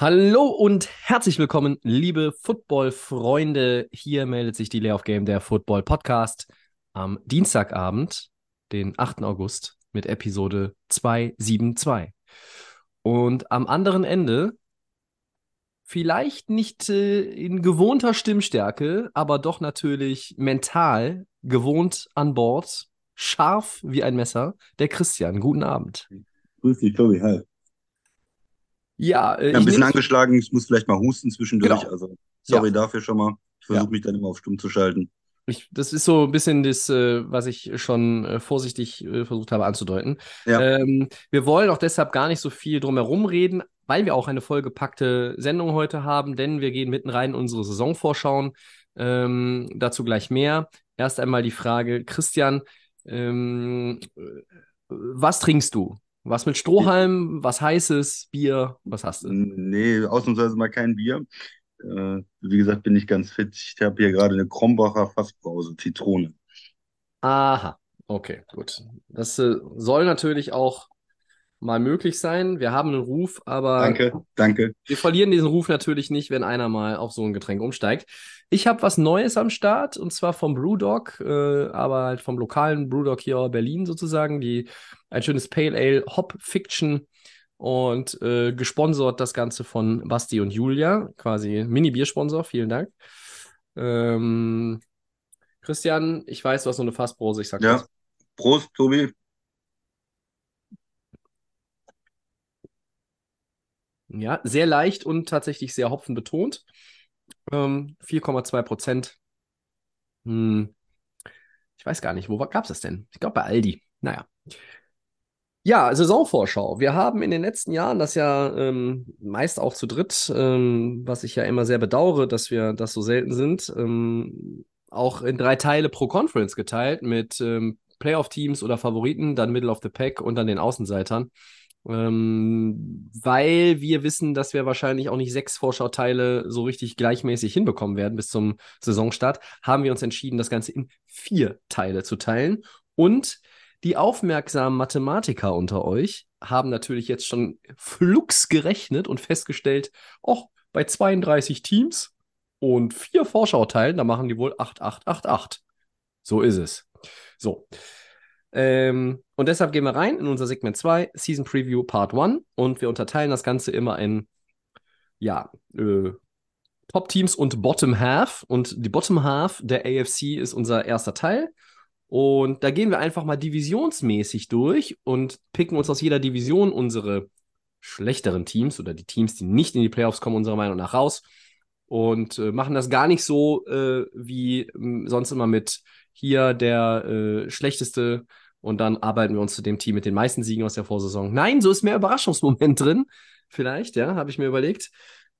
Hallo und herzlich willkommen, liebe Football-Freunde. Hier meldet sich die Layoff Game, der Football Podcast, am Dienstagabend, den 8. August, mit Episode 272. Und am anderen Ende, vielleicht nicht äh, in gewohnter Stimmstärke, aber doch natürlich mental gewohnt an Bord, scharf wie ein Messer, der Christian. Guten Abend. Grüß dich, Tobi. Hi. Ja, äh, Ja, ein bisschen angeschlagen. Ich muss vielleicht mal husten zwischendurch. Genau. Also, sorry Ja. dafür schon mal. Ich versuche Ja. mich dann immer auf stumm zu schalten. Ich, das ist so ein bisschen das, äh, was ich schon äh, vorsichtig äh, versucht habe anzudeuten. Ja. Ähm, wir wollen auch deshalb gar nicht so viel drumherum reden, weil wir auch eine vollgepackte Sendung heute haben, denn wir gehen mitten rein in unsere Saisonvorschauen. Ähm, dazu gleich mehr. Erst einmal die Frage, Christian, ähm, äh, was trinkst du? Was mit Strohhalm, was heißes, Bier, was hast du? Nee, ausnahmsweise mal kein Bier. Äh, wie gesagt, bin ich ganz fit. Ich habe hier gerade eine Krombacher Fassbrause, Zitrone. Aha, okay, gut. Das äh, soll natürlich auch mal möglich sein. Wir haben einen Ruf, aber Danke, danke. wir verlieren diesen Ruf natürlich nicht, wenn einer mal auf so ein Getränk umsteigt. Ich habe was Neues am Start und zwar vom Brewdog, äh, aber halt vom lokalen Brewdog hier in Berlin sozusagen, die ein schönes Pale Ale Hop Fiction und äh, gesponsert das Ganze von Basti und Julia, quasi Mini-Biersponsor, vielen Dank. Ähm, Christian, ich weiß, du hast so eine Fassbrause, ich sag Ja. was. Prost, Tobi. Ja, sehr leicht und tatsächlich sehr hopfenbetont. Ähm, 4,2 Prozent. Hm. Ich weiß gar nicht, wo gab es das denn? Ich glaube bei Aldi. Naja. Ja, Saisonvorschau. Wir haben in den letzten Jahren das ja ähm, meist auch zu dritt, ähm, was ich ja immer sehr bedauere, dass wir das so selten sind, ähm, auch in drei Teile pro Conference geteilt mit ähm, Playoff-Teams oder Favoriten, dann Middle of the Pack und dann den Außenseitern. Ähm, weil wir wissen, dass wir wahrscheinlich auch nicht sechs Vorschauteile so richtig gleichmäßig hinbekommen werden bis zum Saisonstart, haben wir uns entschieden, das Ganze in vier Teile zu teilen. Und die aufmerksamen Mathematiker unter euch haben natürlich jetzt schon flugs gerechnet und festgestellt, oh, bei 32 Teams und vier Vorschauteilen, da machen die wohl 8888. So ist es. So. Ähm, und deshalb gehen wir rein in unser Segment 2, Season Preview Part 1 und wir unterteilen das Ganze immer in, ja, äh, Top-Teams und Bottom Half. Und die Bottom Half der AFC ist unser erster Teil. Und da gehen wir einfach mal divisionsmäßig durch und picken uns aus jeder Division unsere schlechteren Teams oder die Teams, die nicht in die Playoffs kommen, unserer Meinung nach raus. Und äh, machen das gar nicht so äh, wie m, sonst immer mit hier der äh, schlechteste und dann arbeiten wir uns zu dem Team mit den meisten Siegen aus der Vorsaison. Nein, so ist mehr Überraschungsmoment drin. Vielleicht, ja, habe ich mir überlegt.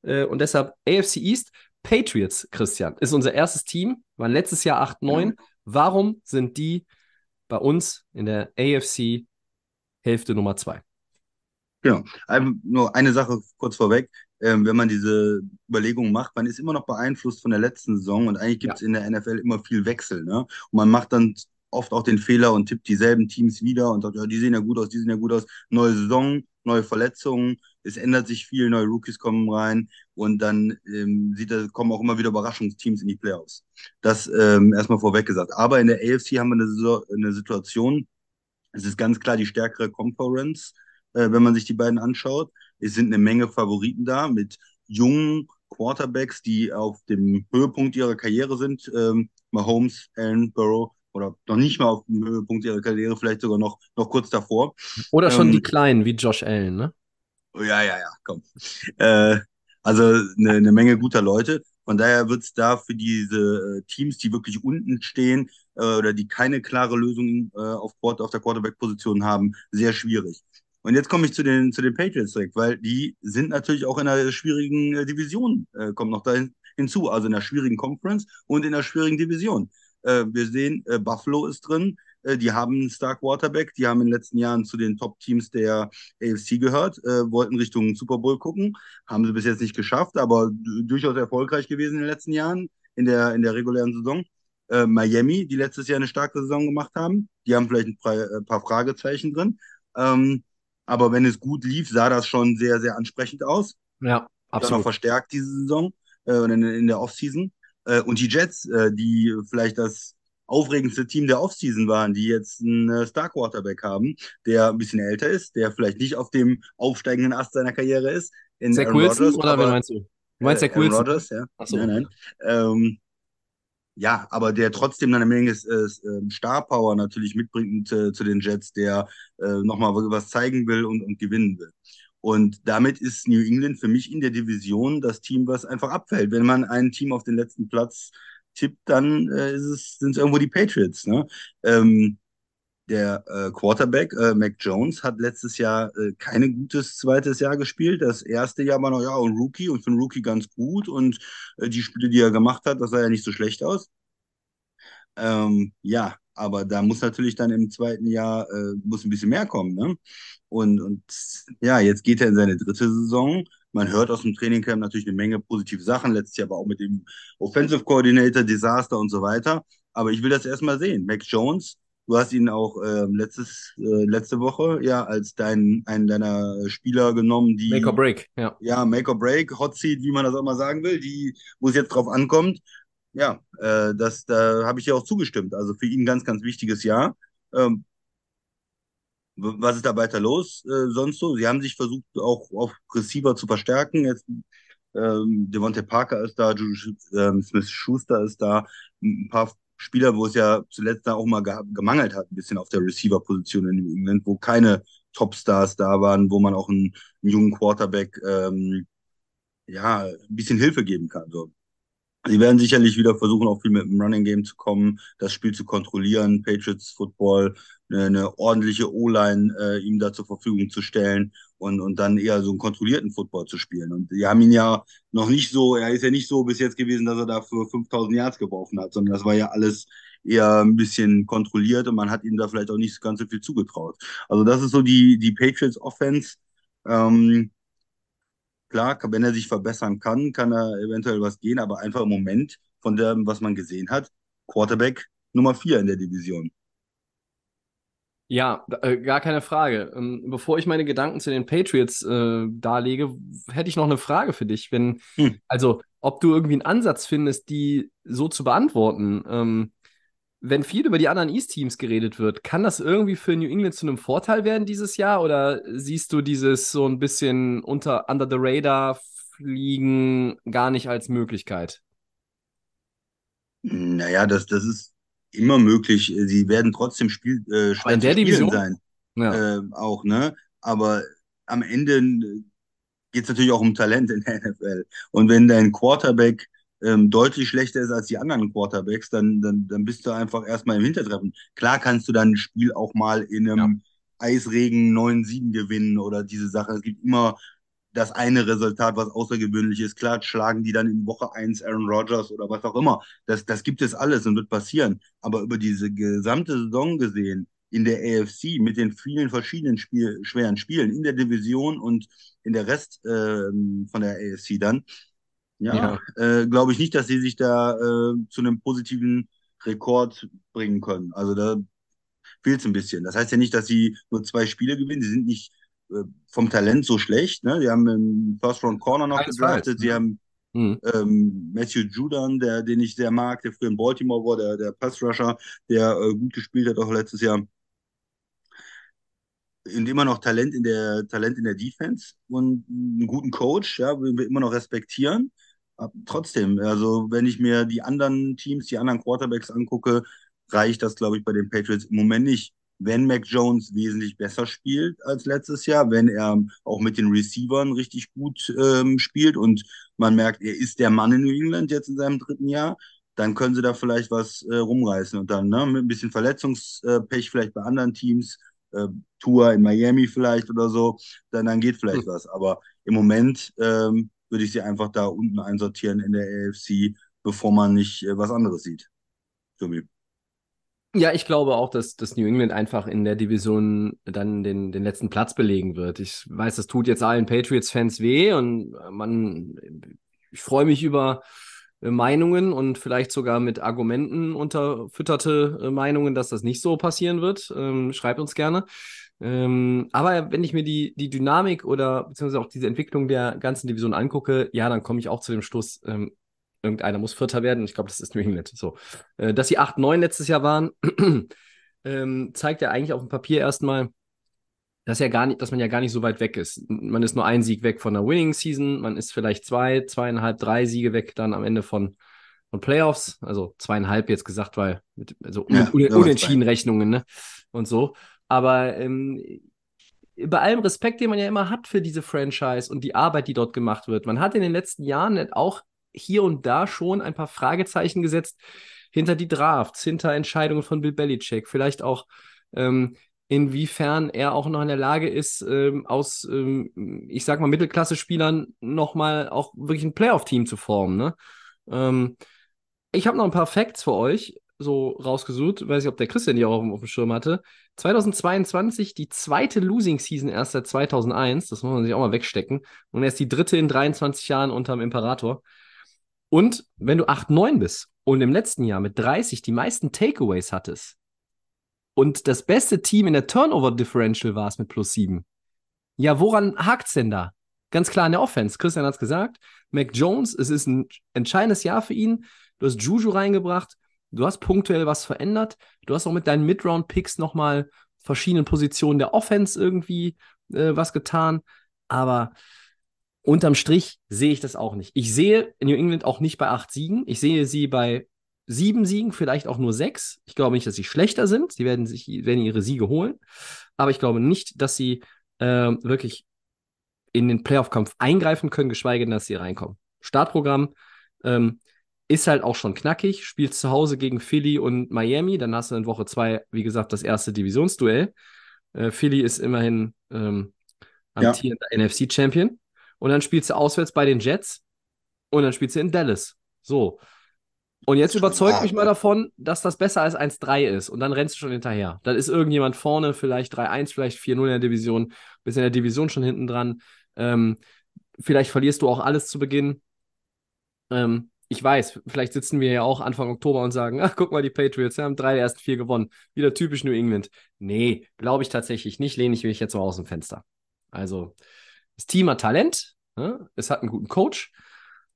Äh, und deshalb AFC East, Patriots, Christian, ist unser erstes Team, waren letztes Jahr 8-9. Warum sind die bei uns in der AFC Hälfte Nummer 2? Genau. Ähm, nur eine Sache kurz vorweg. Ähm, wenn man diese Überlegungen macht, man ist immer noch beeinflusst von der letzten Saison und eigentlich gibt es in der NFL immer viel Wechsel. Ne? Und man macht dann oft auch den Fehler und tippt dieselben Teams wieder und sagt, ja, die sehen ja gut aus, die sehen ja gut aus. Neue Saison, neue Verletzungen, es ändert sich viel, neue Rookies kommen rein und dann ähm, sieht kommen auch immer wieder Überraschungsteams in die Playoffs. Das ähm, erstmal vorweg gesagt. Aber in der AFC haben wir eine, eine Situation, es ist ganz klar die stärkere Conference, äh, wenn man sich die beiden anschaut. Es sind eine Menge Favoriten da mit jungen Quarterbacks, die auf dem Höhepunkt ihrer Karriere sind. Ähm, Mahomes, Allen, Burrow oder noch nicht mal auf dem Höhepunkt ihrer Karriere, vielleicht sogar noch, noch kurz davor. Oder schon Ähm, die Kleinen wie Josh Allen, ne? Oh, ja, ja, ja, komm. Äh, also eine, eine Menge guter Leute. Von daher wird es da für diese äh, Teams, die wirklich unten stehen äh, oder die keine klare Lösung äh, auf, auf der Quarterback-Position haben, sehr schwierig. Und jetzt komme ich zu den, zu den Patriots direkt, weil die sind natürlich auch in einer schwierigen äh, Division, äh, kommt noch dahin, hinzu, also in einer schwierigen Conference und in einer schwierigen Division. Äh, wir sehen, äh, Buffalo ist drin, äh, die haben einen Star Quarterback, die haben in den letzten Jahren zu den Top-Teams der AFC gehört, äh, wollten Richtung Super Bowl gucken, haben sie bis jetzt nicht geschafft, aber durchaus erfolgreich gewesen in den letzten Jahren in der, in der regulären Saison. Äh, Miami, die letztes Jahr eine starke Saison gemacht haben, die haben vielleicht ein paar, paar Fragezeichen drin. Ähm, aber wenn es gut lief, sah das schon sehr, sehr ansprechend aus. Ja, absolut. Dann noch verstärkt diese Saison äh, in, in der Offseason. Äh, und die Jets, äh, die vielleicht das aufregendste Team der Offseason waren, die jetzt einen äh, Star Quarterback haben, der ein bisschen älter ist, der vielleicht nicht auf dem aufsteigenden Ast seiner Karriere ist. In Zach Wilson Rodgers, oder wen meinst du? Du meinst äh, Zach Wilson? Rodgers, ja. Ach so. Nein, nein. Ähm, ja, aber der trotzdem eine Menge äh, Star Power natürlich mitbringt äh, zu den Jets, der äh, nochmal was zeigen will und, und gewinnen will. Und damit ist New England für mich in der Division das Team, was einfach abfällt. Wenn man ein Team auf den letzten Platz tippt, dann äh, sind es irgendwo die Patriots. Ne? Ähm, der äh, Quarterback, äh, Mac Jones, hat letztes Jahr äh, kein gutes zweites Jahr gespielt. Das erste Jahr war noch ja ein Rookie und für einen Rookie ganz gut. Und äh, die Spiele, die er gemacht hat, das sah ja nicht so schlecht aus. Ähm, ja, aber da muss natürlich dann im zweiten Jahr äh, muss ein bisschen mehr kommen. Ne? Und, und ja, jetzt geht er in seine dritte Saison. Man hört aus dem Trainingcamp natürlich eine Menge positive Sachen. Letztes Jahr war auch mit dem Offensive Coordinator, Desaster und so weiter. Aber ich will das erstmal sehen. Mac Jones, du hast ihn auch äh, letztes, äh, letzte Woche ja als dein, einen deiner Spieler genommen, die. Make or Break, ja. Ja, Make or Break, Hot Seat, wie man das auch mal sagen will, die, wo es jetzt drauf ankommt. Ja, äh, das, da habe ich ja auch zugestimmt. Also für ihn ganz, ganz wichtiges Jahr. Ähm, was ist da weiter los äh, sonst so? Sie haben sich versucht, auch auf Receiver zu verstärken. Jetzt ähm, Devontae Parker ist da, ähm, Smith Schuster ist da, ein paar Spieler, wo es ja zuletzt da auch mal ge gemangelt hat, ein bisschen auf der Receiver-Position in England, wo keine Topstars da waren, wo man auch einen, einen jungen Quarterback ähm, ja ein bisschen Hilfe geben kann. So. Sie werden sicherlich wieder versuchen, auch viel mit dem Running Game zu kommen, das Spiel zu kontrollieren, Patriots Football, eine, eine ordentliche O-Line äh, ihm da zur Verfügung zu stellen und, und dann eher so einen kontrollierten Football zu spielen. Und die haben ihn ja noch nicht so, er ist ja nicht so bis jetzt gewesen, dass er da für 5000 Yards geworfen hat, sondern das war ja alles eher ein bisschen kontrolliert und man hat ihm da vielleicht auch nicht ganz so viel zugetraut. Also das ist so die, die Patriots Offense. Ähm, Klar, wenn er sich verbessern kann, kann er eventuell was gehen, aber einfach im Moment von dem, was man gesehen hat, Quarterback Nummer vier in der Division. Ja, äh, gar keine Frage. Ähm, bevor ich meine Gedanken zu den Patriots äh, darlege, hätte ich noch eine Frage für dich. Wenn, hm. also, ob du irgendwie einen Ansatz findest, die so zu beantworten. Ähm, wenn viel über die anderen East-Teams geredet wird, kann das irgendwie für New England zu einem Vorteil werden dieses Jahr? Oder siehst du dieses so ein bisschen unter under the radar fliegen gar nicht als Möglichkeit? Naja, das, das ist immer möglich. Sie werden trotzdem Spiel, äh, schwer in der Division sein. Ja. Äh, auch, ne? Aber am Ende geht es natürlich auch um Talent in der NFL. Und wenn dein Quarterback ähm, deutlich schlechter ist als die anderen Quarterbacks, dann, dann, dann bist du einfach erstmal im Hintertreffen. Klar kannst du dann ein Spiel auch mal in einem ja. Eisregen 9-7 gewinnen oder diese Sache. Es gibt immer das eine Resultat, was außergewöhnlich ist. Klar schlagen die dann in Woche 1 Aaron Rodgers oder was auch immer. Das, das gibt es alles und wird passieren. Aber über diese gesamte Saison gesehen, in der AFC mit den vielen verschiedenen Spiel, schweren Spielen in der Division und in der Rest äh, von der AFC dann, ja, ja. Äh, glaube ich nicht, dass sie sich da äh, zu einem positiven Rekord bringen können. Also da fehlt es ein bisschen. Das heißt ja nicht, dass sie nur zwei Spiele gewinnen. Sie sind nicht äh, vom Talent so schlecht. Ne? Sie haben einen First Round Corner noch gedraftet. Sie haben mhm. ähm, Matthew Judan, der, den ich sehr mag, der früher in Baltimore war, der, der Pass Rusher, der äh, gut gespielt hat auch letztes Jahr. Und immer noch Talent in der Talent in der Defense und einen guten Coach, ja, den wir immer noch respektieren trotzdem, also wenn ich mir die anderen Teams, die anderen Quarterbacks angucke, reicht das, glaube ich, bei den Patriots im Moment nicht. Wenn Mac Jones wesentlich besser spielt als letztes Jahr, wenn er auch mit den Receivern richtig gut ähm, spielt und man merkt, er ist der Mann in New England jetzt in seinem dritten Jahr, dann können sie da vielleicht was äh, rumreißen und dann ne, mit ein bisschen Verletzungspech vielleicht bei anderen Teams, äh, Tour in Miami vielleicht oder so, dann, dann geht vielleicht hm. was. Aber im Moment ähm, würde ich sie einfach da unten einsortieren in der AFC, bevor man nicht äh, was anderes sieht. Tobi. Ja, ich glaube auch, dass, dass New England einfach in der Division dann den, den letzten Platz belegen wird. Ich weiß, das tut jetzt allen Patriots-Fans weh und man, ich freue mich über äh, Meinungen und vielleicht sogar mit Argumenten unterfütterte äh, Meinungen, dass das nicht so passieren wird. Ähm, schreibt uns gerne. Ähm, aber wenn ich mir die, die Dynamik oder beziehungsweise auch diese Entwicklung der ganzen Division angucke, ja, dann komme ich auch zu dem Schluss, ähm, irgendeiner muss Vierter werden. Ich glaube, das ist New England. So. Äh, dass sie 8-9 letztes Jahr waren, ähm, zeigt ja eigentlich auf dem Papier erstmal, dass, ja gar nicht, dass man ja gar nicht so weit weg ist. Man ist nur ein Sieg weg von der Winning Season, man ist vielleicht zwei, zweieinhalb, drei Siege weg dann am Ende von, von Playoffs. Also zweieinhalb jetzt gesagt, weil mit, also ja, mit Unentschieden Rechnungen ne? und so. Aber ähm, bei allem Respekt, den man ja immer hat für diese Franchise und die Arbeit, die dort gemacht wird, man hat in den letzten Jahren auch hier und da schon ein paar Fragezeichen gesetzt hinter die Drafts, hinter Entscheidungen von Bill Belichick, vielleicht auch ähm, inwiefern er auch noch in der Lage ist, ähm, aus, ähm, ich sag mal, Mittelklasse-Spielern nochmal auch wirklich ein Playoff-Team zu formen. Ne? Ähm, ich habe noch ein paar Facts für euch so rausgesucht, weiß ich, ob der Christian die auch auf, auf dem Schirm hatte. 2022 die zweite Losing Season erst seit 2001, das muss man sich auch mal wegstecken. Und er ist die dritte in 23 Jahren unterm Imperator. Und wenn du 8-9 bist und im letzten Jahr mit 30 die meisten Takeaways hattest und das beste Team in der Turnover Differential warst mit plus 7, ja, woran hakt es denn da? Ganz klar in der Offense. Christian hat es gesagt. Mac Jones, es ist ein entscheidendes Jahr für ihn. Du hast Juju reingebracht. Du hast punktuell was verändert. Du hast auch mit deinen Mid-Round-Picks nochmal verschiedenen Positionen der Offense irgendwie äh, was getan. Aber unterm Strich sehe ich das auch nicht. Ich sehe New England auch nicht bei acht Siegen. Ich sehe sie bei sieben Siegen, vielleicht auch nur sechs. Ich glaube nicht, dass sie schlechter sind. Sie werden sich werden ihre Siege holen. Aber ich glaube nicht, dass sie äh, wirklich in den Playoff-Kampf eingreifen können, geschweige denn, dass sie reinkommen. Startprogramm ähm, ist halt auch schon knackig. Spielst zu Hause gegen Philly und Miami. Dann hast du in Woche zwei, wie gesagt, das erste Divisionsduell. Äh, Philly ist immerhin ähm, amtierender ja. NFC-Champion. Und dann spielst du auswärts bei den Jets und dann spielst du in Dallas. So. Und jetzt überzeugt mich mal davon, dass das besser als 1-3 ist. Und dann rennst du schon hinterher. Dann ist irgendjemand vorne, vielleicht 3-1, vielleicht 4-0 in der Division, bist in der Division schon hinten dran. Ähm, vielleicht verlierst du auch alles zu Beginn. Ähm, ich weiß, vielleicht sitzen wir ja auch Anfang Oktober und sagen, ach, guck mal, die Patriots haben drei der ersten vier gewonnen. Wieder typisch New England. Nee, glaube ich tatsächlich nicht. Lehne ich mich jetzt mal aus dem Fenster. Also, das Team hat Talent, ne? es hat einen guten Coach.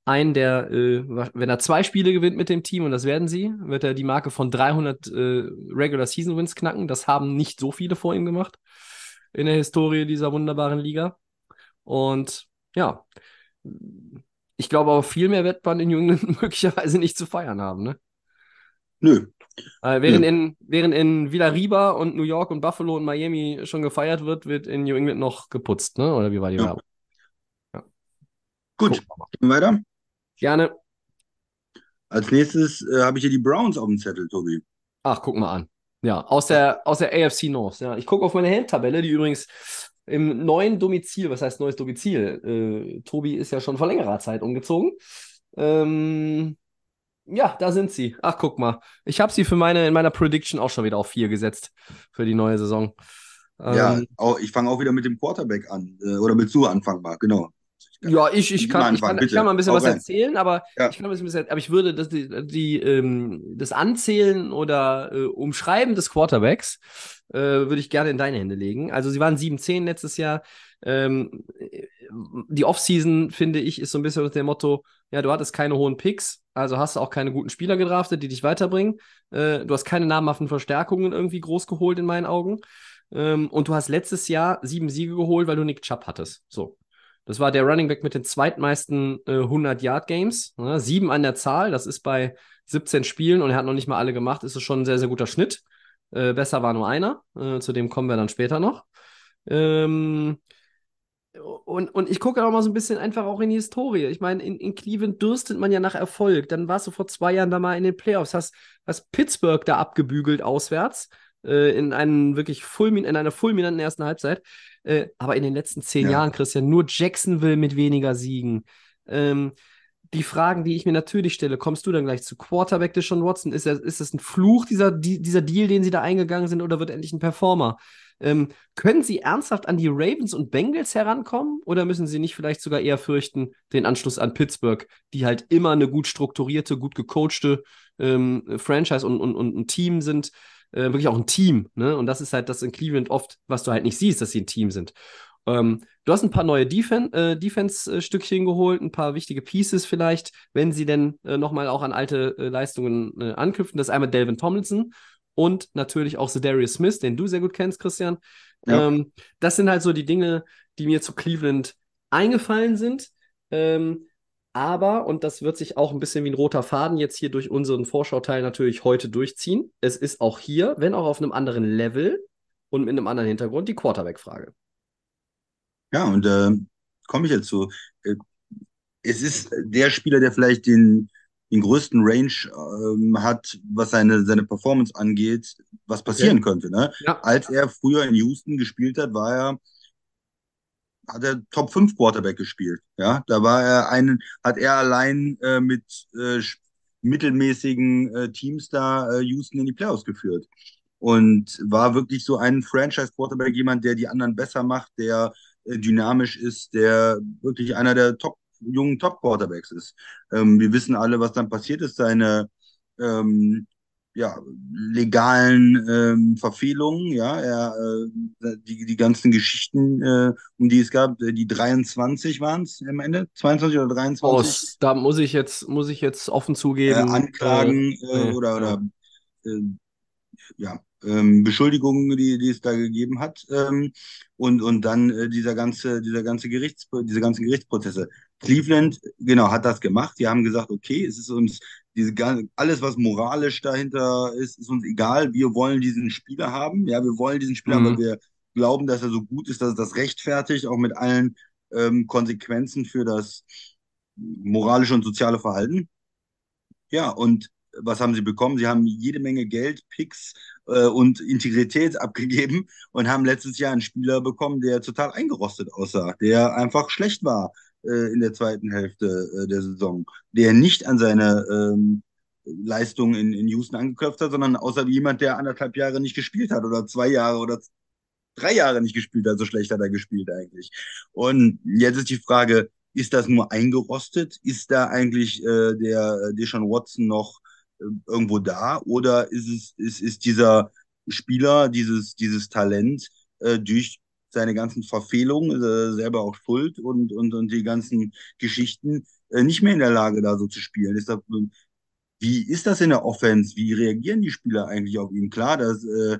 Einen, der, äh, wenn er zwei Spiele gewinnt mit dem Team, und das werden sie, wird er die Marke von 300 äh, Regular Season Wins knacken. Das haben nicht so viele vor ihm gemacht in der Historie dieser wunderbaren Liga. Und ja, ich glaube aber viel mehr wird man in New England möglicherweise nicht zu feiern haben, ne? Nö. Äh, während, Nö. In, während in Villa und New York und Buffalo und Miami schon gefeiert wird, wird in New England noch geputzt, ne? Oder wie war die ja. Werbung? Gut, gehen wir weiter. Gerne. Als nächstes äh, habe ich hier die Browns auf dem Zettel, Tobi. Ach, guck mal an. Ja, aus der, aus der AFC North. Ja. Ich gucke auf meine Heldtabelle, die übrigens im neuen Domizil, was heißt neues Domizil? Äh, Tobi ist ja schon vor längerer Zeit umgezogen. Ähm, ja, da sind sie. Ach, guck mal. Ich habe sie für meine, in meiner Prediction auch schon wieder auf vier gesetzt für die neue Saison. Ja, ähm, auch, ich fange auch wieder mit dem Quarterback an. Äh, oder willst du anfangen, Marc? Genau. Ja, ich, ich, kann, ich, kann, ich kann mal ein bisschen was rein. erzählen, aber ja. ich kann ein bisschen aber ich würde das, die, die ähm, das Anzählen oder äh, Umschreiben des Quarterbacks äh, würde ich gerne in deine Hände legen. Also sie waren 7-10 letztes Jahr. Ähm, die Offseason, finde ich, ist so ein bisschen unter dem Motto, ja, du hattest keine hohen Picks, also hast du auch keine guten Spieler gedraftet, die dich weiterbringen. Äh, du hast keine namhaften Verstärkungen irgendwie groß geholt in meinen Augen. Ähm, und du hast letztes Jahr sieben Siege geholt, weil du Nick Chubb hattest. So. Das war der Running Back mit den zweitmeisten äh, 100-Yard-Games. Ne? Sieben an der Zahl, das ist bei 17 Spielen und er hat noch nicht mal alle gemacht, ist es schon ein sehr, sehr guter Schnitt. Äh, besser war nur einer, äh, zu dem kommen wir dann später noch. Ähm, und, und ich gucke auch mal so ein bisschen einfach auch in die Historie. Ich meine, in, in Cleveland dürstet man ja nach Erfolg. Dann warst du vor zwei Jahren da mal in den Playoffs, hast, hast Pittsburgh da abgebügelt auswärts äh, in, einen wirklich fulmin in einer fulminanten ersten Halbzeit. Äh, aber in den letzten zehn ja. Jahren, Christian, nur Jacksonville mit weniger Siegen. Ähm, die Fragen, die ich mir natürlich stelle, kommst du dann gleich zu Quarterback Deshaun Watson? Ist, er, ist das ein Fluch, dieser, die, dieser Deal, den sie da eingegangen sind, oder wird endlich ein Performer? Ähm, können sie ernsthaft an die Ravens und Bengals herankommen oder müssen sie nicht vielleicht sogar eher fürchten, den Anschluss an Pittsburgh, die halt immer eine gut strukturierte, gut gecoachte ähm, Franchise und, und, und ein Team sind, äh, wirklich auch ein Team. Ne? Und das ist halt das in Cleveland oft, was du halt nicht siehst, dass sie ein Team sind. Ähm, du hast ein paar neue Defen äh, Defense-Stückchen geholt, ein paar wichtige Pieces vielleicht, wenn sie denn äh, nochmal auch an alte äh, Leistungen äh, anknüpfen. Das ist einmal Delvin Tomlinson und natürlich auch Darius Smith, den du sehr gut kennst, Christian. Ja. Ähm, das sind halt so die Dinge, die mir zu Cleveland eingefallen sind. Ähm, aber, und das wird sich auch ein bisschen wie ein roter Faden jetzt hier durch unseren Vorschauteil natürlich heute durchziehen, es ist auch hier, wenn auch auf einem anderen Level und mit einem anderen Hintergrund, die Quarterback-Frage. Ja, und äh, komme ich jetzt zu. Äh, es ist der Spieler, der vielleicht den, den größten Range ähm, hat, was seine, seine Performance angeht, was passieren okay. könnte. Ne? Ja. Als er früher in Houston gespielt hat, war er hat er Top 5 Quarterback gespielt. Ja, da war er ein, hat er allein äh, mit äh, mittelmäßigen äh, Teams da äh, Houston in die Playoffs geführt. Und war wirklich so ein Franchise-Quarterback, jemand, der die anderen besser macht, der äh, dynamisch ist, der wirklich einer der top jungen Top-Quarterbacks ist. Ähm, wir wissen alle, was dann passiert ist. Seine ähm, ja, legalen ähm, Verfehlungen, ja, er, äh, die, die ganzen Geschichten, äh, um die es gab, äh, die 23 waren es am Ende, 22 oder 23. Aus, da muss ich jetzt, muss ich jetzt offen zugeben. Äh, Anklagen äh, oder, oder äh, ja, ähm, Beschuldigungen, die, die es da gegeben hat, ähm, und, und dann äh, dieser ganze, dieser ganze Gerichts, diese ganzen Gerichtsprozesse. Cleveland, genau, hat das gemacht. Die haben gesagt, okay, es ist uns diese alles, was moralisch dahinter ist, ist uns egal. Wir wollen diesen Spieler haben. Ja, wir wollen diesen Spieler, mhm. weil wir glauben, dass er so gut ist, dass er das rechtfertigt, auch mit allen ähm, Konsequenzen für das moralische und soziale Verhalten. Ja, und was haben sie bekommen? Sie haben jede Menge Geld, Picks äh, und Integrität abgegeben und haben letztes Jahr einen Spieler bekommen, der total eingerostet aussah, der einfach schlecht war äh, in der zweiten Hälfte äh, der Saison, der nicht an seine ähm, Leistung in, in Houston angeklopft hat, sondern außer wie jemand, der anderthalb Jahre nicht gespielt hat oder zwei Jahre oder drei Jahre nicht gespielt hat, so schlecht hat er gespielt eigentlich. Und jetzt ist die Frage, ist das nur eingerostet? Ist da eigentlich äh, der Deshaun Watson noch irgendwo da oder ist es ist, ist dieser Spieler, dieses, dieses Talent äh, durch seine ganzen Verfehlungen äh, selber auch schuld und, und, und die ganzen Geschichten äh, nicht mehr in der Lage, da so zu spielen. Ist das, wie ist das in der Offense? Wie reagieren die Spieler eigentlich auf ihn? Klar, dass äh,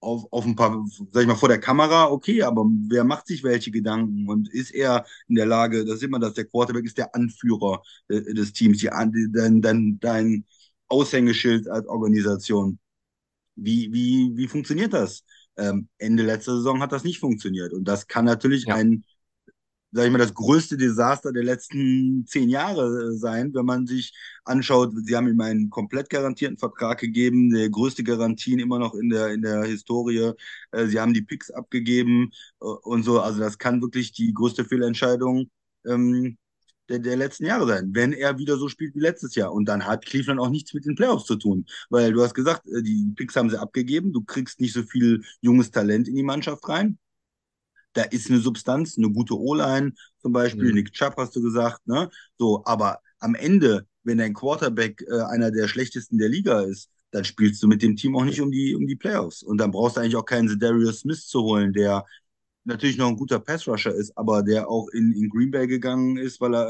auf, auf ein paar, sag ich mal, vor der Kamera, okay, aber wer macht sich welche Gedanken und ist er in der Lage, da sieht man, dass der Quarterback ist der Anführer äh, des Teams, die, dein, dein, dein Aushängeschild als Organisation. Wie, wie, wie funktioniert das? Ähm, Ende letzter Saison hat das nicht funktioniert und das kann natürlich ja. ein sag ich mal, das größte Desaster der letzten zehn Jahre äh, sein, wenn man sich anschaut, sie haben ihm einen komplett garantierten Vertrag gegeben, der größte Garantien immer noch in der, in der Historie. Äh, sie haben die Picks abgegeben äh, und so. Also das kann wirklich die größte Fehlentscheidung ähm, der, der letzten Jahre sein, wenn er wieder so spielt wie letztes Jahr. Und dann hat Cleveland auch nichts mit den Playoffs zu tun. Weil du hast gesagt, die Picks haben sie abgegeben, du kriegst nicht so viel junges Talent in die Mannschaft rein da ist eine Substanz, eine gute O-Line zum Beispiel, mhm. Nick Chubb hast du gesagt, ne? So, aber am Ende, wenn dein Quarterback äh, einer der schlechtesten der Liga ist, dann spielst du mit dem Team auch nicht um die, um die Playoffs. Und dann brauchst du eigentlich auch keinen Darius Smith zu holen, der natürlich noch ein guter Pass-Rusher ist, aber der auch in, in Green Bay gegangen ist, weil er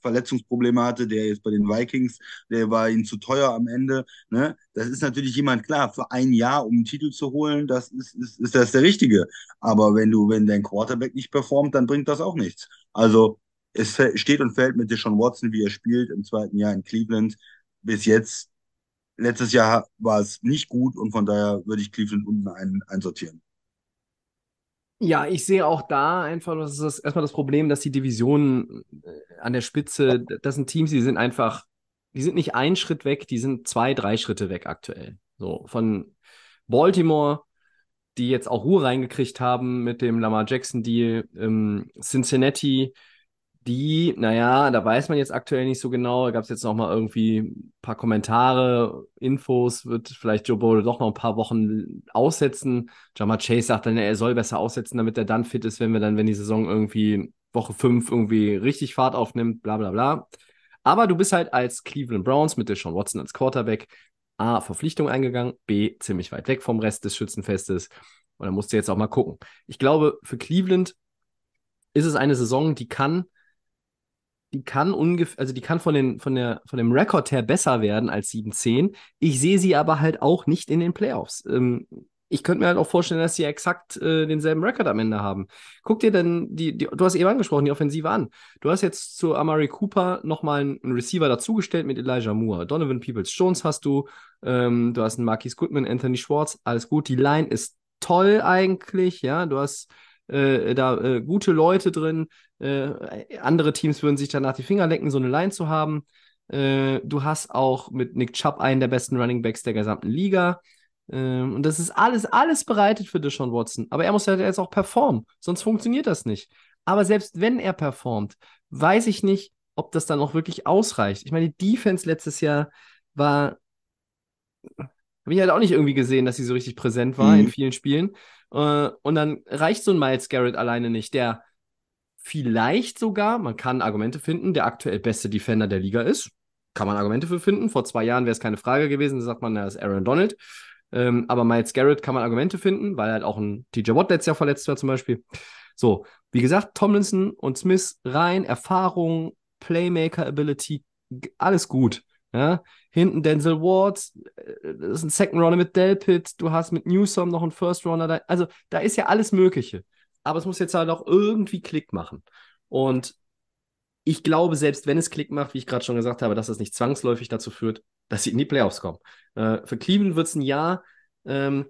Verletzungsprobleme hatte, der jetzt bei den Vikings, der war ihnen zu teuer am Ende. Ne? Das ist natürlich jemand, klar, für ein Jahr, um einen Titel zu holen, das ist, ist, ist das der Richtige. Aber wenn du, wenn dein Quarterback nicht performt, dann bringt das auch nichts. Also es steht und fällt mit Deshaun Watson, wie er spielt im zweiten Jahr in Cleveland. Bis jetzt, letztes Jahr war es nicht gut und von daher würde ich Cleveland unten ein, einsortieren. Ja, ich sehe auch da einfach, das ist das, erstmal das Problem, dass die Divisionen äh, an der Spitze, das sind Teams, die sind einfach, die sind nicht einen Schritt weg, die sind zwei, drei Schritte weg aktuell. So, von Baltimore, die jetzt auch Ruhe reingekriegt haben mit dem Lamar Jackson Deal, ähm, Cincinnati, die, naja, da weiß man jetzt aktuell nicht so genau. Da gab es jetzt noch mal irgendwie ein paar Kommentare, Infos, wird vielleicht Joe Burrow doch noch ein paar Wochen aussetzen. Jama Chase sagt dann, er soll besser aussetzen, damit er dann fit ist, wenn wir dann, wenn die Saison irgendwie Woche 5 irgendwie richtig Fahrt aufnimmt, bla bla bla. Aber du bist halt als Cleveland Browns mit Deshaun Watson als Quarterback A, Verpflichtung eingegangen, B, ziemlich weit weg vom Rest des Schützenfestes. Und dann musst du jetzt auch mal gucken. Ich glaube, für Cleveland ist es eine Saison, die kann die kann ungefähr, also die kann von, den, von, der, von dem Rekord her besser werden als 7-10. Ich sehe sie aber halt auch nicht in den Playoffs. Ähm, ich könnte mir halt auch vorstellen, dass sie exakt äh, denselben Rekord am Ende haben. Guck dir denn die, die, du hast eben angesprochen, die Offensive an. Du hast jetzt zu Amari Cooper nochmal einen, einen Receiver dazugestellt mit Elijah Moore. Donovan Peoples-Jones hast du, ähm, du hast einen Marquis Goodman, Anthony Schwartz, alles gut. Die Line ist toll eigentlich, ja. Du hast äh, da äh, gute Leute drin. Äh, andere Teams würden sich danach die Finger lecken, so eine Line zu haben. Äh, du hast auch mit Nick Chubb einen der besten Running Backs der gesamten Liga. Ähm, und das ist alles, alles bereitet für Deshaun Watson. Aber er muss ja jetzt auch performen, sonst funktioniert das nicht. Aber selbst wenn er performt, weiß ich nicht, ob das dann auch wirklich ausreicht. Ich meine, die Defense letztes Jahr war, habe ich halt auch nicht irgendwie gesehen, dass sie so richtig präsent war mhm. in vielen Spielen. Äh, und dann reicht so ein Miles Garrett alleine nicht, der vielleicht sogar, man kann Argumente finden, der aktuell beste Defender der Liga ist. Kann man Argumente für finden. Vor zwei Jahren wäre es keine Frage gewesen, da sagt man, er ist Aaron Donald. Ähm, aber Miles Garrett kann man Argumente finden, weil halt auch ein TJ Watt letztes Jahr verletzt war zum Beispiel. So, wie gesagt, Tomlinson und Smith rein, Erfahrung, Playmaker-Ability, alles gut. Ja, hinten Denzel Ward, äh, das ist ein Second Runner mit Delpit, du hast mit Newsom noch einen First Runner, da, also da ist ja alles Mögliche. Aber es muss jetzt halt auch irgendwie Klick machen. Und ich glaube, selbst wenn es Klick macht, wie ich gerade schon gesagt habe, dass das nicht zwangsläufig dazu führt, dass sie in die Playoffs kommen. Äh, für Cleveland wird es ein Jahr, ähm,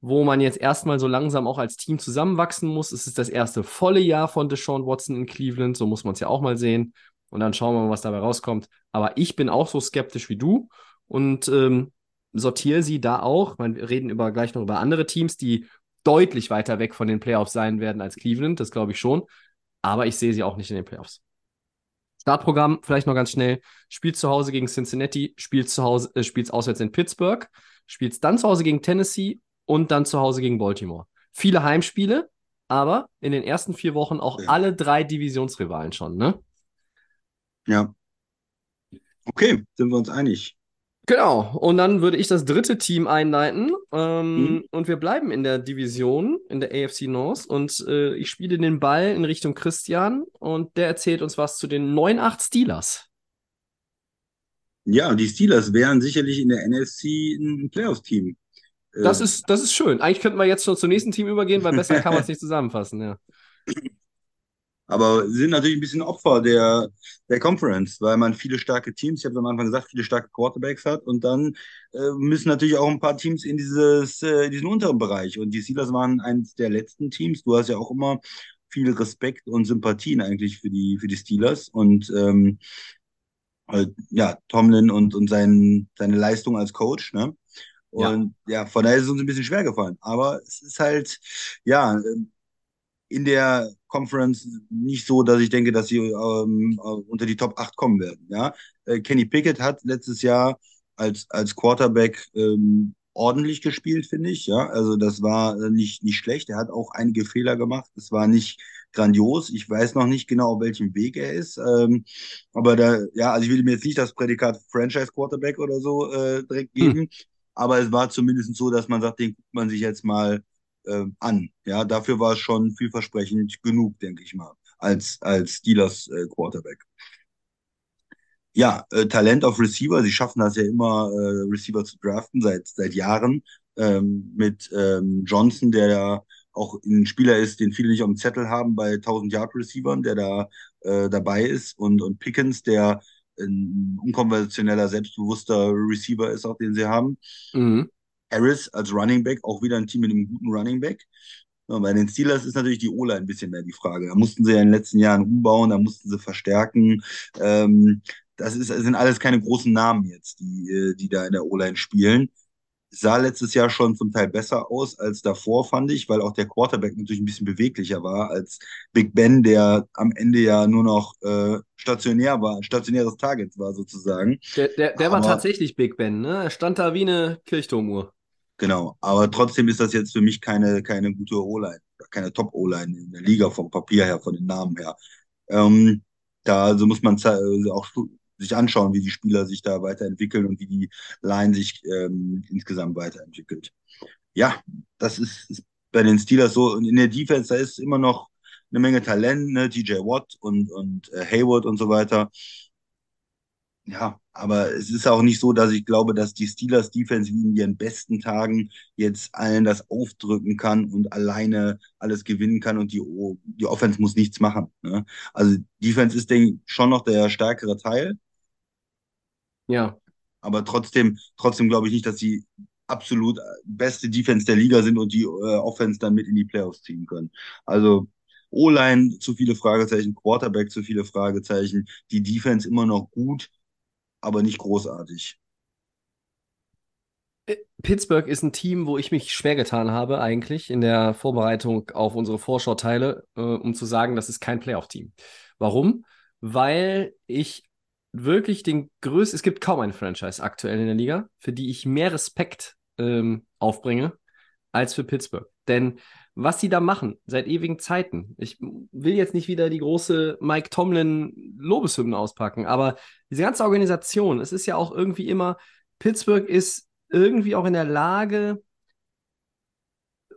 wo man jetzt erstmal so langsam auch als Team zusammenwachsen muss. Es ist das erste volle Jahr von Deshaun Watson in Cleveland, so muss man es ja auch mal sehen. Und dann schauen wir mal, was dabei rauskommt. Aber ich bin auch so skeptisch wie du und ähm, sortiere sie da auch. Wir reden über, gleich noch über andere Teams, die deutlich weiter weg von den Playoffs sein werden als Cleveland, das glaube ich schon. Aber ich sehe sie auch nicht in den Playoffs. Startprogramm, vielleicht noch ganz schnell. Spielt zu Hause gegen Cincinnati, spielt zu Hause, äh, spielt auswärts in Pittsburgh, spielt dann zu Hause gegen Tennessee und dann zu Hause gegen Baltimore. Viele Heimspiele, aber in den ersten vier Wochen auch ja. alle drei Divisionsrivalen schon, ne? Ja. Okay, sind wir uns einig. Genau, und dann würde ich das dritte Team einleiten. Ähm, mhm. Und wir bleiben in der Division, in der AFC North. Und äh, ich spiele den Ball in Richtung Christian und der erzählt uns was zu den 9-8 Steelers. Ja, die Steelers wären sicherlich in der NFC ein Playoffs-Team. Das, äh, ist, das ist schön. Eigentlich könnten wir jetzt schon zum nächsten Team übergehen, weil besser kann man es nicht zusammenfassen, ja. Aber sind natürlich ein bisschen Opfer der, der Conference, weil man viele starke Teams, ich habe am Anfang gesagt, viele starke Quarterbacks hat und dann äh, müssen natürlich auch ein paar Teams in dieses, äh, diesen unteren Bereich. Und die Steelers waren eines der letzten Teams. Du hast ja auch immer viel Respekt und Sympathien eigentlich für die, für die Steelers. Und ähm, äh, ja, Tomlin und, und sein, seine Leistung als Coach, ne? Und ja. ja, von daher ist es uns ein bisschen schwer gefallen. Aber es ist halt, ja, in der Conference nicht so, dass ich denke, dass sie ähm, unter die Top 8 kommen werden. Ja? Äh, Kenny Pickett hat letztes Jahr als, als Quarterback ähm, ordentlich gespielt, finde ich. Ja? Also das war äh, nicht, nicht schlecht. Er hat auch einige Fehler gemacht. Es war nicht grandios. Ich weiß noch nicht genau, auf welchem Weg er ist. Ähm, aber da, ja, also ich will mir jetzt nicht das Prädikat Franchise Quarterback oder so äh, direkt hm. geben. Hm. Aber es war zumindest so, dass man sagt, den guckt man sich jetzt mal äh, an. Ja, dafür war es schon vielversprechend genug, denke ich mal, als, als Steelers äh, Quarterback. Ja, äh, Talent auf Receiver, sie schaffen das ja immer, äh, Receiver zu draften, seit, seit Jahren, ähm, mit ähm, Johnson, der ja auch ein Spieler ist, den viele nicht auf dem Zettel haben bei 1000 Yard Receivern, der da äh, dabei ist und, und Pickens, der ein unkonventioneller, selbstbewusster Receiver ist, auch den sie haben. Mhm. Harris als Running Back, auch wieder ein Team mit einem guten Running Back. Ja, bei den Steelers ist natürlich die O-Line ein bisschen mehr die Frage. Da mussten sie ja in den letzten Jahren umbauen, da mussten sie verstärken. Ähm, das, ist, das sind alles keine großen Namen jetzt, die, äh, die da in der O-Line spielen. sah letztes Jahr schon zum Teil besser aus als davor, fand ich, weil auch der Quarterback natürlich ein bisschen beweglicher war als Big Ben, der am Ende ja nur noch äh, stationär war, stationäres Target war sozusagen. Der, der, der war tatsächlich Big Ben, ne? Er stand da wie eine Kirchturmuhr. Genau, aber trotzdem ist das jetzt für mich keine, keine gute O-Line, keine Top-O-Line in der Liga vom Papier her, von den Namen her. Ähm, da also muss man auch sich anschauen, wie die Spieler sich da weiterentwickeln und wie die Line sich ähm, insgesamt weiterentwickelt. Ja, das ist, ist, bei den Steelers so. Und in der Defense, da ist immer noch eine Menge Talent, ne? DJ Watt und, und äh, Hayward und so weiter. Ja, aber es ist auch nicht so, dass ich glaube, dass die Steelers Defense wie in ihren besten Tagen jetzt allen das aufdrücken kann und alleine alles gewinnen kann und die, die Offense muss nichts machen. Ne? Also Defense ist, denke ich, schon noch der stärkere Teil. Ja. Aber trotzdem, trotzdem glaube ich nicht, dass sie absolut beste Defense der Liga sind und die äh, Offense dann mit in die Playoffs ziehen können. Also O-Line zu viele Fragezeichen, Quarterback zu viele Fragezeichen, die Defense immer noch gut, aber nicht großartig. Äh, Pittsburgh ist ein Team, wo ich mich schwer getan habe, eigentlich in der Vorbereitung auf unsere Vorschauteile, äh, um zu sagen, das ist kein Playoff-Team. Warum? Weil ich wirklich den größten, es gibt kaum ein Franchise aktuell in der Liga, für die ich mehr Respekt ähm, aufbringe als für Pittsburgh. Denn was sie da machen, seit ewigen Zeiten, ich will jetzt nicht wieder die große Mike Tomlin Lobeshymne auspacken, aber diese ganze Organisation, es ist ja auch irgendwie immer, Pittsburgh ist irgendwie auch in der Lage,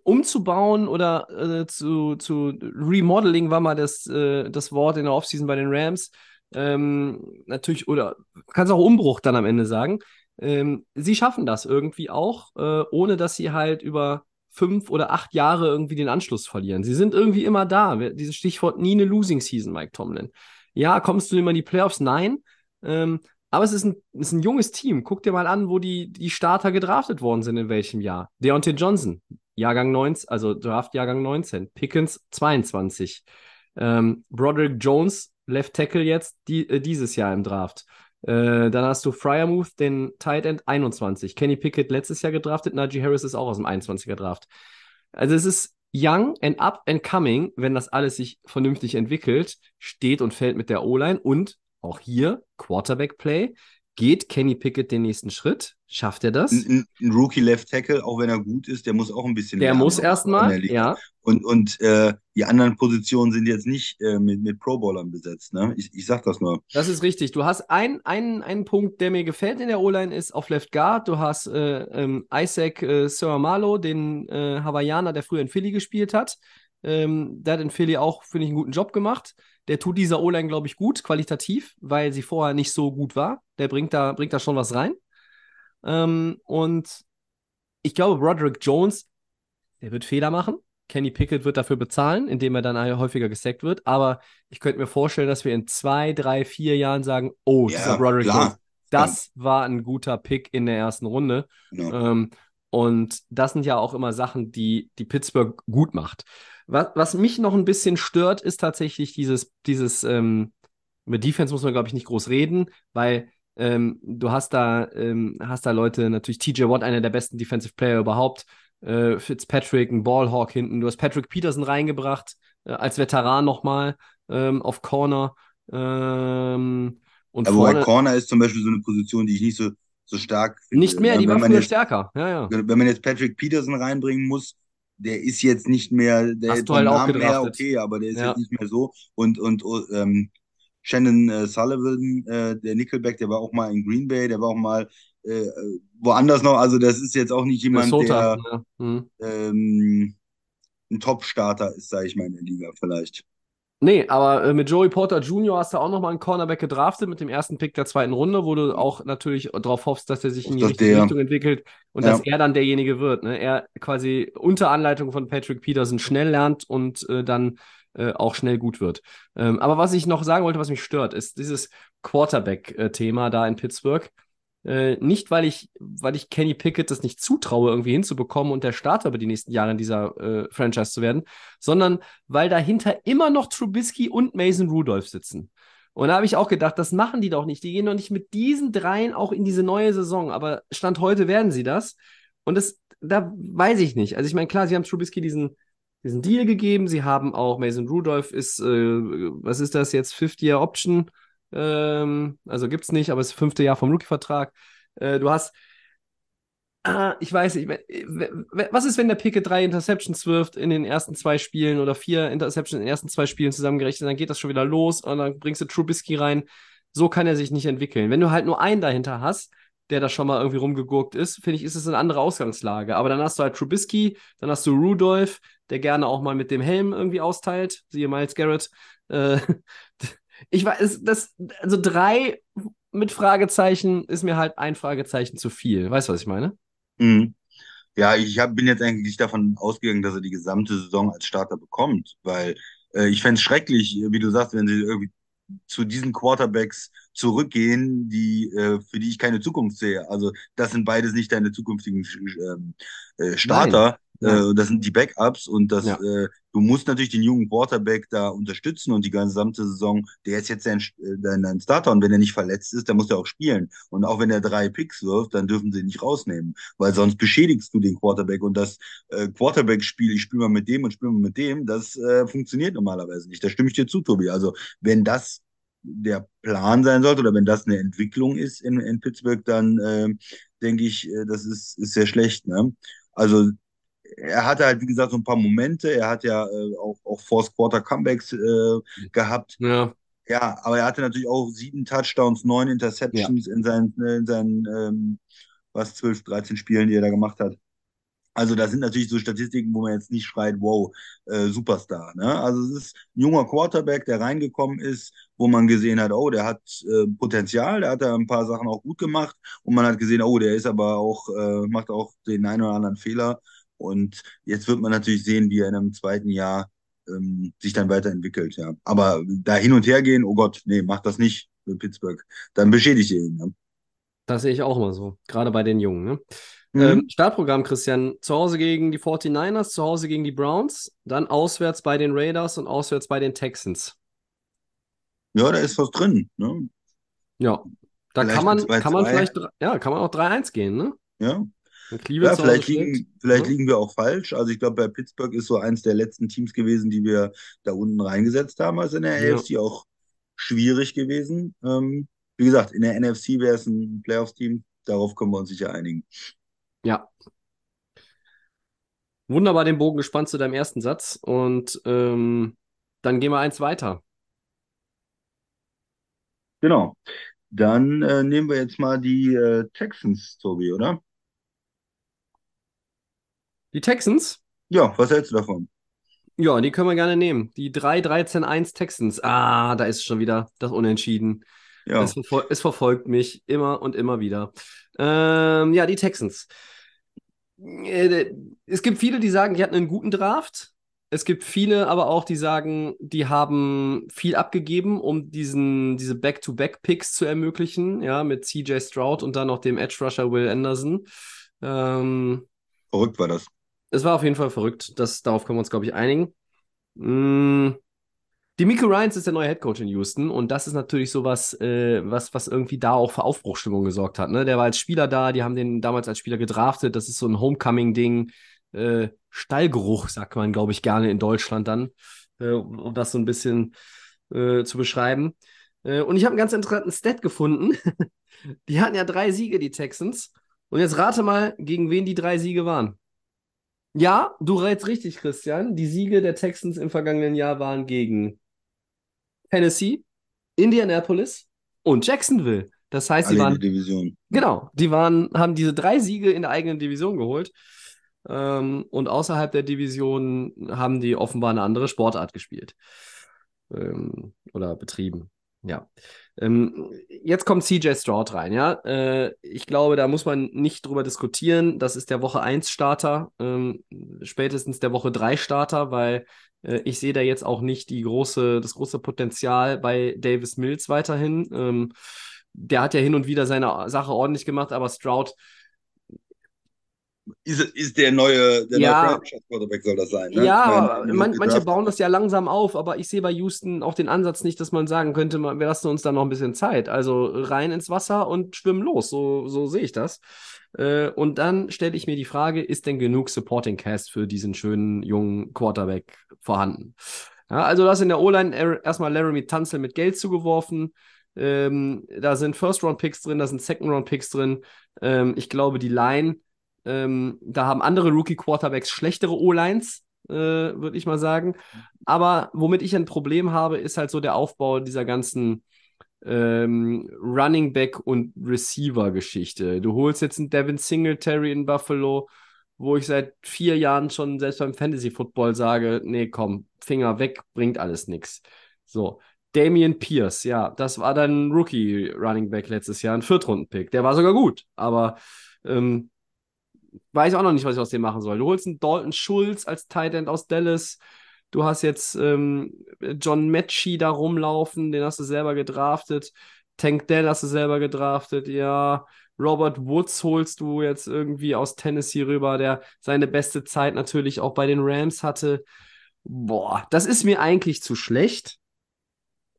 umzubauen oder äh, zu, zu Remodeling war mal das, äh, das Wort in der Offseason bei den Rams ähm, natürlich, oder kannst auch Umbruch dann am Ende sagen. Ähm, sie schaffen das irgendwie auch, äh, ohne dass sie halt über fünf oder acht Jahre irgendwie den Anschluss verlieren. Sie sind irgendwie immer da. Dieses Stichwort nie eine Losing Season, Mike Tomlin. Ja, kommst du immer in die Playoffs? Nein. Ähm, aber es ist ein, ist ein junges Team. Guck dir mal an, wo die, die Starter gedraftet worden sind, in welchem Jahr. Deontay Johnson, Jahrgang 19, also Draft Jahrgang 19. Pickens 22. Ähm, Broderick Jones, Left Tackle jetzt die, äh, dieses Jahr im Draft. Äh, dann hast du Fryermuth, den Tight End 21. Kenny Pickett letztes Jahr gedraftet. Najee Harris ist auch aus dem 21er Draft. Also es ist young and up and coming, wenn das alles sich vernünftig entwickelt, steht und fällt mit der O-Line und auch hier Quarterback Play. Geht Kenny Pickett den nächsten Schritt? Schafft er das? Ein, ein Rookie Left Tackle, auch wenn er gut ist, der muss auch ein bisschen. Der muss erstmal, ja. Und, und äh, die anderen Positionen sind jetzt nicht äh, mit, mit Pro-Bowlern besetzt. Ne? Ich, ich sag das nur. Das ist richtig. Du hast einen ein Punkt, der mir gefällt in der O-Line, ist auf Left Guard. Du hast äh, ähm, Isaac äh, Malo, den äh, Hawaiianer, der früher in Philly gespielt hat. Ähm, der hat in Philly auch, finde ich, einen guten Job gemacht. Der tut dieser O-Line, glaube ich, gut, qualitativ, weil sie vorher nicht so gut war. Der bringt da, bringt da schon was rein. Ähm, und ich glaube, Roderick Jones, der wird Fehler machen. Kenny Pickett wird dafür bezahlen, indem er dann häufiger gesackt wird. Aber ich könnte mir vorstellen, dass wir in zwei, drei, vier Jahren sagen: Oh, dieser Roderick klar. Jones, das ja. war ein guter Pick in der ersten Runde. Ja. Ähm, und das sind ja auch immer Sachen, die, die Pittsburgh gut macht. Was, was mich noch ein bisschen stört, ist tatsächlich dieses, dieses, ähm, mit Defense muss man, glaube ich, nicht groß reden, weil ähm, du hast da, ähm, hast da Leute, natürlich TJ Watt, einer der besten Defensive Player überhaupt, äh, Fitzpatrick, ein Ballhawk hinten, du hast Patrick Peterson reingebracht, äh, als Veteran nochmal ähm, auf Corner. Ähm, und Aber vorne, Corner ist zum Beispiel so eine Position, die ich nicht so, so stark. Nicht mehr, die war früher jetzt, stärker. Ja, ja. Wenn man jetzt Patrick Peterson reinbringen muss, der ist jetzt nicht mehr, der Hast du halt auch her, okay, aber der ist ja. jetzt nicht mehr so. Und, und ähm, Shannon äh, Sullivan, äh, der Nickelback, der war auch mal in Green Bay, der war auch mal äh, woanders noch. Also das ist jetzt auch nicht jemand, Minnesota, der ja. mhm. ähm, ein Top-Starter ist, sage ich mal, in der Liga vielleicht. Nee, aber äh, mit Joey Porter Jr. hast du auch nochmal einen Cornerback gedraftet mit dem ersten Pick der zweiten Runde, wo du auch natürlich darauf hoffst, dass er sich in die richtige der, Richtung entwickelt und ja. dass er dann derjenige wird. Ne? Er quasi unter Anleitung von Patrick Peterson schnell lernt und äh, dann äh, auch schnell gut wird. Ähm, aber was ich noch sagen wollte, was mich stört, ist dieses Quarterback-Thema da in Pittsburgh. Äh, nicht, weil ich, weil ich Kenny Pickett das nicht zutraue, irgendwie hinzubekommen und der Starter über die nächsten Jahre in dieser äh, Franchise zu werden, sondern weil dahinter immer noch Trubisky und Mason Rudolph sitzen. Und da habe ich auch gedacht, das machen die doch nicht. Die gehen doch nicht mit diesen dreien auch in diese neue Saison. Aber Stand heute werden sie das. Und das, da weiß ich nicht. Also ich meine, klar, sie haben Trubisky diesen, diesen Deal gegeben. Sie haben auch Mason Rudolph ist, äh, was ist das jetzt, Fifth-Year Option? Ähm, also gibt es nicht, aber es ist das fünfte Jahr vom Rookie-Vertrag. Äh, du hast, ah, ich weiß nicht, was ist, wenn der Pickett drei Interceptions wirft in den ersten zwei Spielen oder vier Interceptions in den ersten zwei Spielen zusammengerechnet, dann geht das schon wieder los und dann bringst du Trubisky rein. So kann er sich nicht entwickeln. Wenn du halt nur einen dahinter hast, der da schon mal irgendwie rumgegurkt ist, finde ich, ist es eine andere Ausgangslage. Aber dann hast du halt Trubisky, dann hast du Rudolph, der gerne auch mal mit dem Helm irgendwie austeilt, siehe Miles Garrett. Äh, ich weiß, das, also drei mit Fragezeichen ist mir halt ein Fragezeichen zu viel. Weißt du, was ich meine? Mhm. Ja, ich hab, bin jetzt eigentlich davon ausgegangen, dass er die gesamte Saison als Starter bekommt, weil äh, ich fände es schrecklich, wie du sagst, wenn sie irgendwie zu diesen Quarterbacks zurückgehen, die, äh, für die ich keine Zukunft sehe. Also das sind beides nicht deine zukünftigen ähm, äh, Starter. Ja. Äh, das sind die Backups und das, ja. äh, du musst natürlich den jungen Quarterback da unterstützen und die gesamte Saison, der ist jetzt dein, äh, dein, dein Starter und wenn er nicht verletzt ist, dann muss er auch spielen. Und auch wenn er drei Picks wirft, dann dürfen sie ihn nicht rausnehmen, weil sonst beschädigst du den Quarterback und das äh, Quarterback-Spiel, ich spiele mal mit dem und spiele mal mit dem, das äh, funktioniert normalerweise nicht. Da stimme ich dir zu, Tobi. Also wenn das der Plan sein sollte oder wenn das eine Entwicklung ist in, in Pittsburgh, dann äh, denke ich, äh, das ist, ist sehr schlecht. Ne? Also er hatte halt, wie gesagt, so ein paar Momente. Er hat ja äh, auch, auch Force Quarter Comebacks äh, gehabt. Ja. Ja, aber er hatte natürlich auch sieben Touchdowns, neun Interceptions ja. in seinen, in seinen ähm, was, zwölf, dreizehn Spielen, die er da gemacht hat. Also das sind natürlich so Statistiken, wo man jetzt nicht schreit, wow, äh, Superstar. Ne? Also es ist ein junger Quarterback, der reingekommen ist, wo man gesehen hat, oh, der hat äh, Potenzial, der hat da ein paar Sachen auch gut gemacht und man hat gesehen, oh, der ist aber auch, äh, macht auch den einen oder anderen Fehler. Und jetzt wird man natürlich sehen, wie er in einem zweiten Jahr ähm, sich dann weiterentwickelt. Ja. Aber da hin und her gehen, oh Gott, nee, macht das nicht für Pittsburgh. Dann beschädigt ihr ihn. Ne? Das sehe ich auch immer so, gerade bei den Jungen. Ne? Mhm. Ähm, Startprogramm, Christian. Zu Hause gegen die 49ers, zu Hause gegen die Browns, dann auswärts bei den Raiders und auswärts bei den Texans. Ja, da ist was drin. Ne? Ja, da vielleicht kann man, kann man vielleicht, ja, kann man auch 3-1 gehen, ne? Ja. Ja, vielleicht, liegen, vielleicht ja. liegen wir auch falsch. Also ich glaube, bei Pittsburgh ist so eins der letzten Teams gewesen, die wir da unten reingesetzt haben, also in der ja. AFC auch schwierig gewesen. Ähm, wie gesagt, in der NFC wäre es ein Playoffs-Team. Darauf können wir uns sicher einigen. Ja. Wunderbar den Bogen gespannt zu deinem ersten Satz. Und ähm, dann gehen wir eins weiter. Genau. Dann äh, nehmen wir jetzt mal die äh, Texans, Tobi, oder? Die Texans? Ja, was hältst du davon? Ja, die können wir gerne nehmen. Die 3-13-1 Texans. Ah, da ist schon wieder das Unentschieden. Ja. Es, verfol es verfolgt mich immer und immer wieder. Ähm, ja, die Texans. Äh, es gibt viele, die sagen, die hatten einen guten Draft. Es gibt viele aber auch, die sagen, die haben viel abgegeben, um diesen, diese Back-to-Back-Picks zu ermöglichen, ja, mit CJ Stroud und dann noch dem Edge-Rusher Will Anderson. Ähm, Verrückt war das. Es war auf jeden Fall verrückt. Das, darauf können wir uns, glaube ich, einigen. Mm, die Miko Ryans ist der neue Headcoach in Houston und das ist natürlich sowas, äh, was, was irgendwie da auch für Aufbruchstimmung gesorgt hat. Ne? Der war als Spieler da, die haben den damals als Spieler gedraftet. Das ist so ein Homecoming-Ding. Äh, Stallgeruch, sagt man, glaube ich, gerne in Deutschland dann, äh, um das so ein bisschen äh, zu beschreiben. Äh, und ich habe einen ganz interessanten Stat gefunden. die hatten ja drei Siege, die Texans. Und jetzt rate mal, gegen wen die drei Siege waren. Ja, du rätst richtig, Christian. Die Siege der Texans im vergangenen Jahr waren gegen Tennessee, Indianapolis und Jacksonville. Das heißt, sie waren. Division. Genau, die waren, haben diese drei Siege in der eigenen Division geholt. Ähm, und außerhalb der Division haben die offenbar eine andere Sportart gespielt. Ähm, oder betrieben. Ja. Ähm, jetzt kommt CJ Stroud rein, ja. Äh, ich glaube, da muss man nicht drüber diskutieren. Das ist der Woche 1 Starter, ähm, spätestens der Woche 3 Starter, weil ich sehe da jetzt auch nicht die große, das große Potenzial bei Davis Mills weiterhin. Ähm, der hat ja hin und wieder seine Sache ordentlich gemacht, aber Stroud ist, ist der neue, der Ja. neue Franchise-Quarterback soll das sein. Ne? Ja, meine, man, manche bauen das ja langsam auf, aber ich sehe bei Houston auch den Ansatz nicht, dass man sagen könnte, wir lassen uns da noch ein bisschen Zeit. Also rein ins Wasser und schwimmen los. So, so sehe ich das. Äh, und dann stelle ich mir die Frage, ist denn genug Supporting Cast für diesen schönen jungen Quarterback vorhanden? Ja, also du hast in der O-Line er- erstmal Laramie Tunzel mit Geld zugeworfen. Ähm, da sind First-Round-Picks drin, da sind Second-Round-Picks drin. Ähm, ich glaube, die Line, ähm, da haben andere Rookie-Quarterbacks schlechtere O-Lines, äh, würde ich mal sagen. Aber womit ich ein Problem habe, ist halt so der Aufbau dieser ganzen ähm, Running Back und Receiver-Geschichte. Du holst jetzt einen Devin Singletary in Buffalo, wo ich seit vier Jahren schon selbst beim Fantasy Football sage, nee, komm, Finger weg, bringt alles nichts. So. Damian Pierce, ja, das war dann ein Rookie Running Back letztes Jahr, ein Viertrunden-Pick. Der war sogar gut, aber ähm, weiß auch noch nicht, was ich aus dem machen soll. Du holst einen Dalton Schulz als Tight End aus Dallas. Du hast jetzt ähm, John Mechie da rumlaufen, den hast du selber gedraftet. Tank Dell hast du selber gedraftet, ja. Robert Woods holst du jetzt irgendwie aus Tennessee rüber, der seine beste Zeit natürlich auch bei den Rams hatte. Boah, das ist mir eigentlich zu schlecht,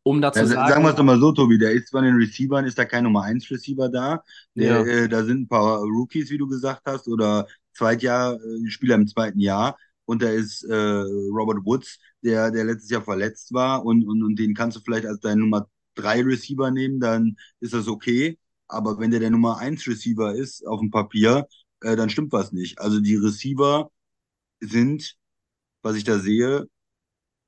um dazu Ja, zu sagen. sagen wir es doch mal so, Tobi, der ist in den Receivern, ist da kein Nummer 1 Receiver da. Der, Ja. äh, da sind ein paar Rookies, wie du gesagt hast, oder Zweitjahr, äh, Spieler im zweiten Jahr. Und da ist äh, Robert Woods, der, der letztes Jahr verletzt war und, und, und den kannst du vielleicht als deinen Nummer 3 Receiver nehmen, dann ist das okay. Aber wenn der der Nummer 1 Receiver ist auf dem Papier, äh, dann stimmt was nicht. Also die Receiver sind, was ich da sehe,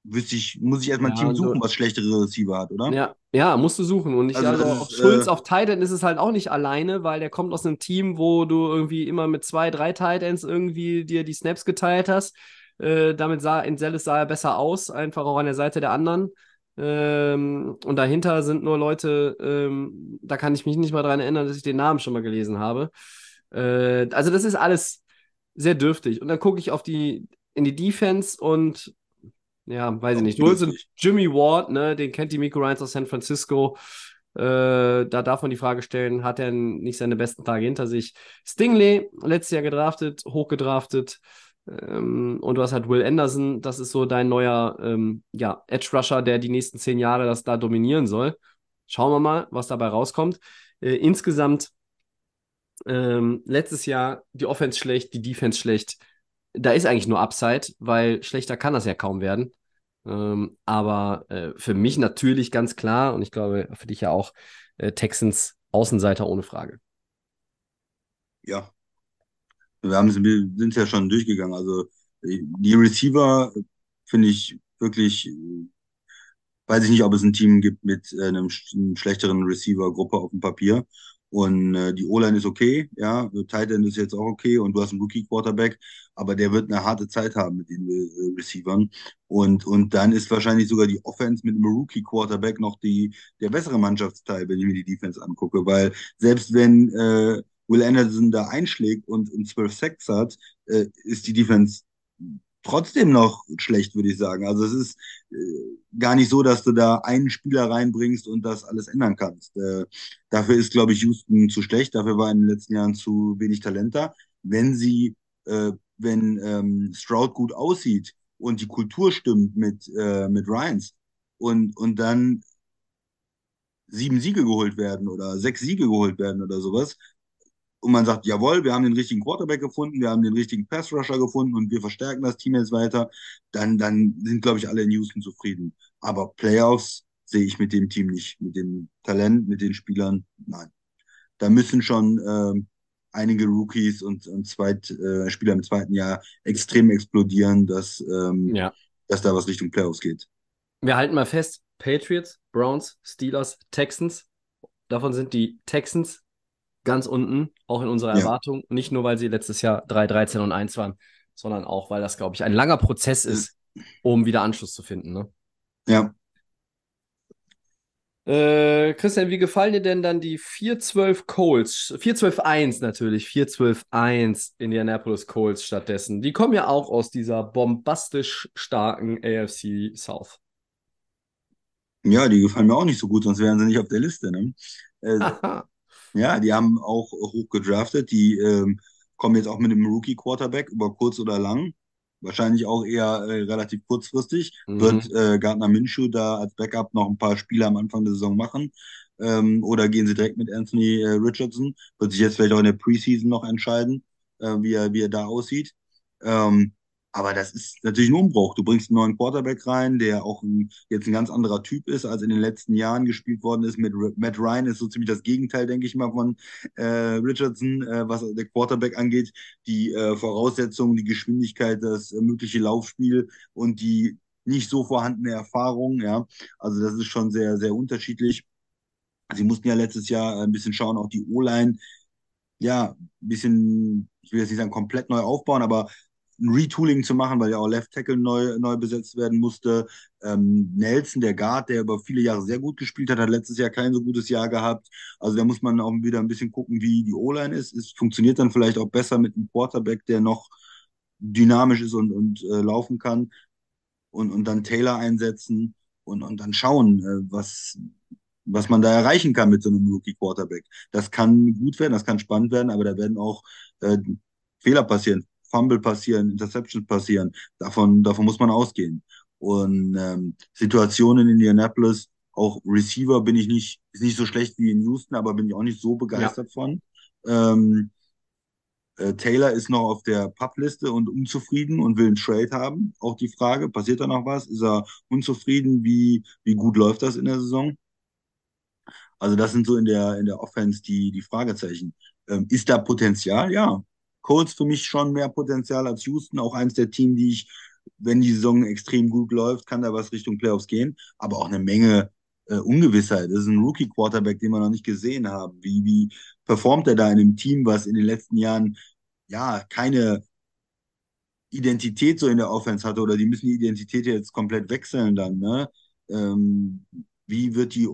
wüsste ich, muss ich erstmal ein Ja, Team und du- suchen, was schlechtere Receiver hat, oder? Ja, ja, musst du suchen. Und ich Also also, ist, Schulz äh, auf Tight End ist es halt auch nicht alleine, weil der kommt aus einem Team, wo du irgendwie immer mit zwei, drei Tight Ends irgendwie dir die Snaps geteilt hast. Äh, damit sah in Dallas sah er besser aus, einfach auch an der Seite der anderen. Ähm, und dahinter sind nur Leute, ähm, da kann ich mich nicht mal dran erinnern, dass ich den Namen schon mal gelesen habe. Äh, also das ist alles sehr dürftig. Und dann gucke ich auf die in die Defense und ja, weiß ich nicht. Du holst einen dürftig. Jimmy Ward, ne, den kennt die Miko Ryans aus San Francisco. Äh, da darf man die Frage stellen, hat er nicht seine besten Tage hinter sich? Stingley, letztes Jahr gedraftet, hochgedraftet. Ähm, und du hast halt Will Anderson, das ist so dein neuer ähm, ja, Edge Rusher, der die nächsten zehn Jahre das da dominieren soll. Schauen wir mal, was dabei rauskommt. Äh, insgesamt ähm, letztes Jahr die Offense schlecht, die Defense schlecht. Da ist eigentlich nur Upside, weil schlechter kann das ja kaum werden. Ähm, aber äh, für mich natürlich ganz klar und ich glaube für dich ja auch äh, Texans Außenseiter ohne Frage. Ja. Wir wir sind es ja schon durchgegangen. Also äh, die Receiver finde ich wirklich, weiß ich nicht, ob es ein Team gibt mit äh, einem, sch schlechteren Receiver-Gruppe auf dem Papier. Und äh, die O-Line ist okay, ja, Tight End ist jetzt auch okay und du hast einen Rookie-Quarterback, aber der wird eine harte Zeit haben mit den äh, Receivern. Und, und dann ist wahrscheinlich sogar die Offense mit einem Rookie-Quarterback noch die, der bessere Mannschaftsteil, wenn ich mir die Defense angucke, weil selbst wenn äh, Will Anderson da einschlägt und, und 12 Sacks hat, äh, ist die Defense trotzdem noch schlecht, würde ich sagen. Also es ist äh, gar nicht so, dass du da einen Spieler reinbringst und das alles ändern kannst. Äh, dafür ist, glaube ich, Houston zu schlecht. Dafür war in den letzten Jahren zu wenig Talent da. Wenn sie, äh, wenn ähm, Stroud gut aussieht und die Kultur stimmt mit, äh, mit Ryans und, und dann sieben Siege geholt werden oder sechs Siege geholt werden oder sowas, und man sagt, jawohl, wir haben den richtigen Quarterback gefunden, wir haben den richtigen Pass-Rusher gefunden und wir verstärken das Team jetzt weiter, dann, dann sind, glaube ich, alle in Houston zufrieden. Aber Playoffs sehe ich mit dem Team nicht, mit dem Talent, mit den Spielern, nein. Da müssen schon ähm, einige Rookies und, und Zweit, äh, Spieler im zweiten Jahr extrem explodieren, dass, ähm, Ja. dass da was Richtung Playoffs geht. Wir halten mal fest: Patriots, Browns, Steelers, Texans. Davon sind die Texans ganz unten, auch in unserer Ja. Erwartung. Nicht nur, weil sie letztes Jahr 3, 13 und 1 waren, sondern auch, weil das, glaube ich, ein langer Prozess ist, um wieder Anschluss zu finden. Ne? Ja, Äh, Christian, wie gefallen dir denn dann die 4-12 Colts? 4-12-1 natürlich, 4-12-1 Indianapolis Colts stattdessen. Die kommen ja auch aus dieser bombastisch starken AFC South. ja, die gefallen mir auch nicht so gut, sonst wären sie nicht auf der Liste. Ne? Äh. Ja, die haben auch hoch gedraftet. Die ähm, kommen jetzt auch mit einem Rookie-Quarterback über kurz oder lang. Wahrscheinlich auch eher äh, relativ kurzfristig. Mhm. Wird äh, Gardner Minshew da als Backup noch ein paar Spiele am Anfang der Saison machen? Ähm, oder gehen sie direkt mit Anthony äh, Richardson? Wird sich jetzt vielleicht auch in der Preseason noch entscheiden, äh, wie, er, wie er da aussieht. Ähm, aber das ist natürlich ein Umbruch. Du bringst einen neuen Quarterback rein, der auch ein, jetzt ein ganz anderer Typ ist, als in den letzten Jahren gespielt worden ist. Mit Matt Ryan ist so ziemlich das Gegenteil, denke ich mal, von äh, Richardson, äh, was der Quarterback angeht. Die äh, Voraussetzungen, die Geschwindigkeit, das mögliche Laufspiel und die nicht so vorhandene Erfahrung. Ja, also das ist schon sehr, sehr unterschiedlich. Sie mussten ja letztes Jahr ein bisschen schauen, auch die O-Line, ja, ein bisschen, ich will jetzt nicht sagen komplett neu aufbauen, aber ein Retooling zu machen, weil ja auch Left Tackle neu, neu besetzt werden musste. Ähm, Nelson, der Guard, der über viele Jahre sehr gut gespielt hat, hat letztes Jahr kein so gutes Jahr gehabt. Also da muss man auch wieder ein bisschen gucken, wie die O-Line ist. Es funktioniert dann vielleicht auch besser mit einem Quarterback, der noch dynamisch ist und, und äh, laufen kann. Und, und dann Taylor einsetzen und, und dann schauen, äh, was, was man da erreichen kann mit so einem Rookie-Quarterback. Das kann gut werden, das kann spannend werden, aber da werden auch äh, Fehler passieren. Fumble passieren, Interceptions passieren. Davon, davon muss man ausgehen. Und ähm, Situationen in Indianapolis, auch Receiver bin ich nicht, ist nicht so schlecht wie in Houston, aber bin ich auch nicht so begeistert ja. von. Ähm, äh, Taylor ist noch auf der Publiste und unzufrieden und will einen Trade haben. Auch die Frage, passiert da noch was? Ist er unzufrieden? Wie, wie gut läuft das in der Saison? Also das sind so in der, in der Offense die, die Fragezeichen. Ähm, ist da Potenzial? Ja, Colts für mich schon mehr Potenzial als Houston, auch eins der Teams, die ich, wenn die Saison extrem gut läuft, kann da was Richtung Playoffs gehen, aber auch eine Menge äh, Ungewissheit. Das ist ein Rookie-Quarterback, den wir noch nicht gesehen haben. Wie, wie performt er da in einem Team, was in den letzten Jahren ja keine Identität so in der Offense hatte oder die müssen die Identität jetzt komplett wechseln dann, ne? Ähm, wie wird die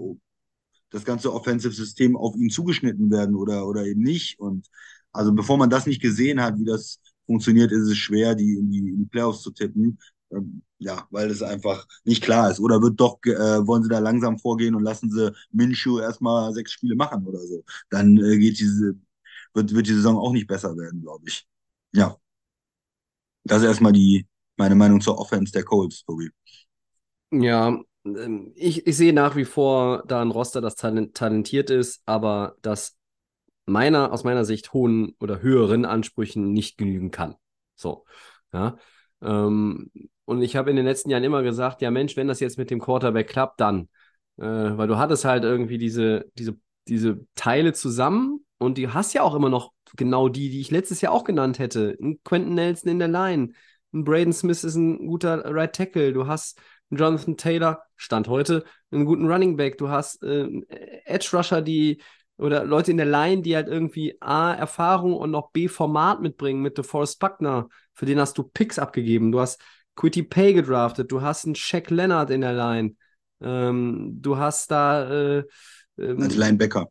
das ganze Offensive-System auf ihn zugeschnitten werden oder, oder eben nicht? Und also bevor man das nicht gesehen hat, wie das funktioniert, ist es schwer, die in die, Playoffs zu tippen. Ähm, ja, weil es einfach nicht klar ist. Oder wird doch, äh, wollen sie da langsam vorgehen und lassen sie Minshew erstmal sechs Spiele machen oder so. Dann äh, geht diese, wird, wird die Saison auch nicht besser werden, glaube ich. Ja. Das ist erstmal die, meine Meinung zur Offense der Colts, Tobi. Ja, ähm, ich, ich sehe nach wie vor da ein Roster, das talentiert ist, aber das meiner, aus meiner Sicht hohen oder höheren Ansprüchen nicht genügen kann. So, ja. Ähm, und ich habe in den letzten Jahren immer gesagt, ja Mensch, wenn das jetzt mit dem Quarterback klappt, dann. Äh, weil du hattest halt irgendwie diese, diese, diese Teile zusammen und die hast ja auch immer noch genau die, die ich letztes Jahr auch genannt hätte. Ein Quentin Nelson in der Line, ein Braden Smith ist ein guter Right Tackle, du hast einen Jonathan Taylor, Stand heute, einen guten Running Back, du hast äh, Edge Rusher, die oder Leute in der Line, die halt irgendwie A, Erfahrung und noch B, Format mitbringen mit DeForest Buckner. Für den hast du Picks abgegeben. Du hast Quitty Pay gedraftet. Du hast einen Shaq Leonard in der Line. Ähm, du hast da. Äh, ähm, Als Linebacker.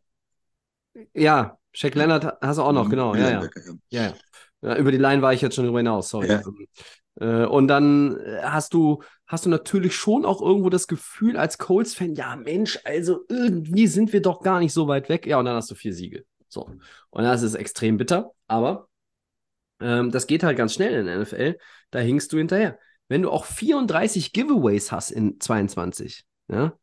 Ja, Shaq Leonard hast du auch noch, genau. Ja ja. ja, ja. Über die Line war ich jetzt schon drüber hinaus, sorry. Ähm, äh, und dann äh, hast du, hast du natürlich schon auch irgendwo das Gefühl als Colts-Fan, ja Mensch, also irgendwie sind wir doch gar nicht so weit weg. Ja, und dann hast du vier Siege. So. Und das ist extrem bitter, aber ähm, das geht halt ganz schnell in der NFL. Da hinkst du hinterher. Wenn du auch 34 Giveaways hast in 22, ja,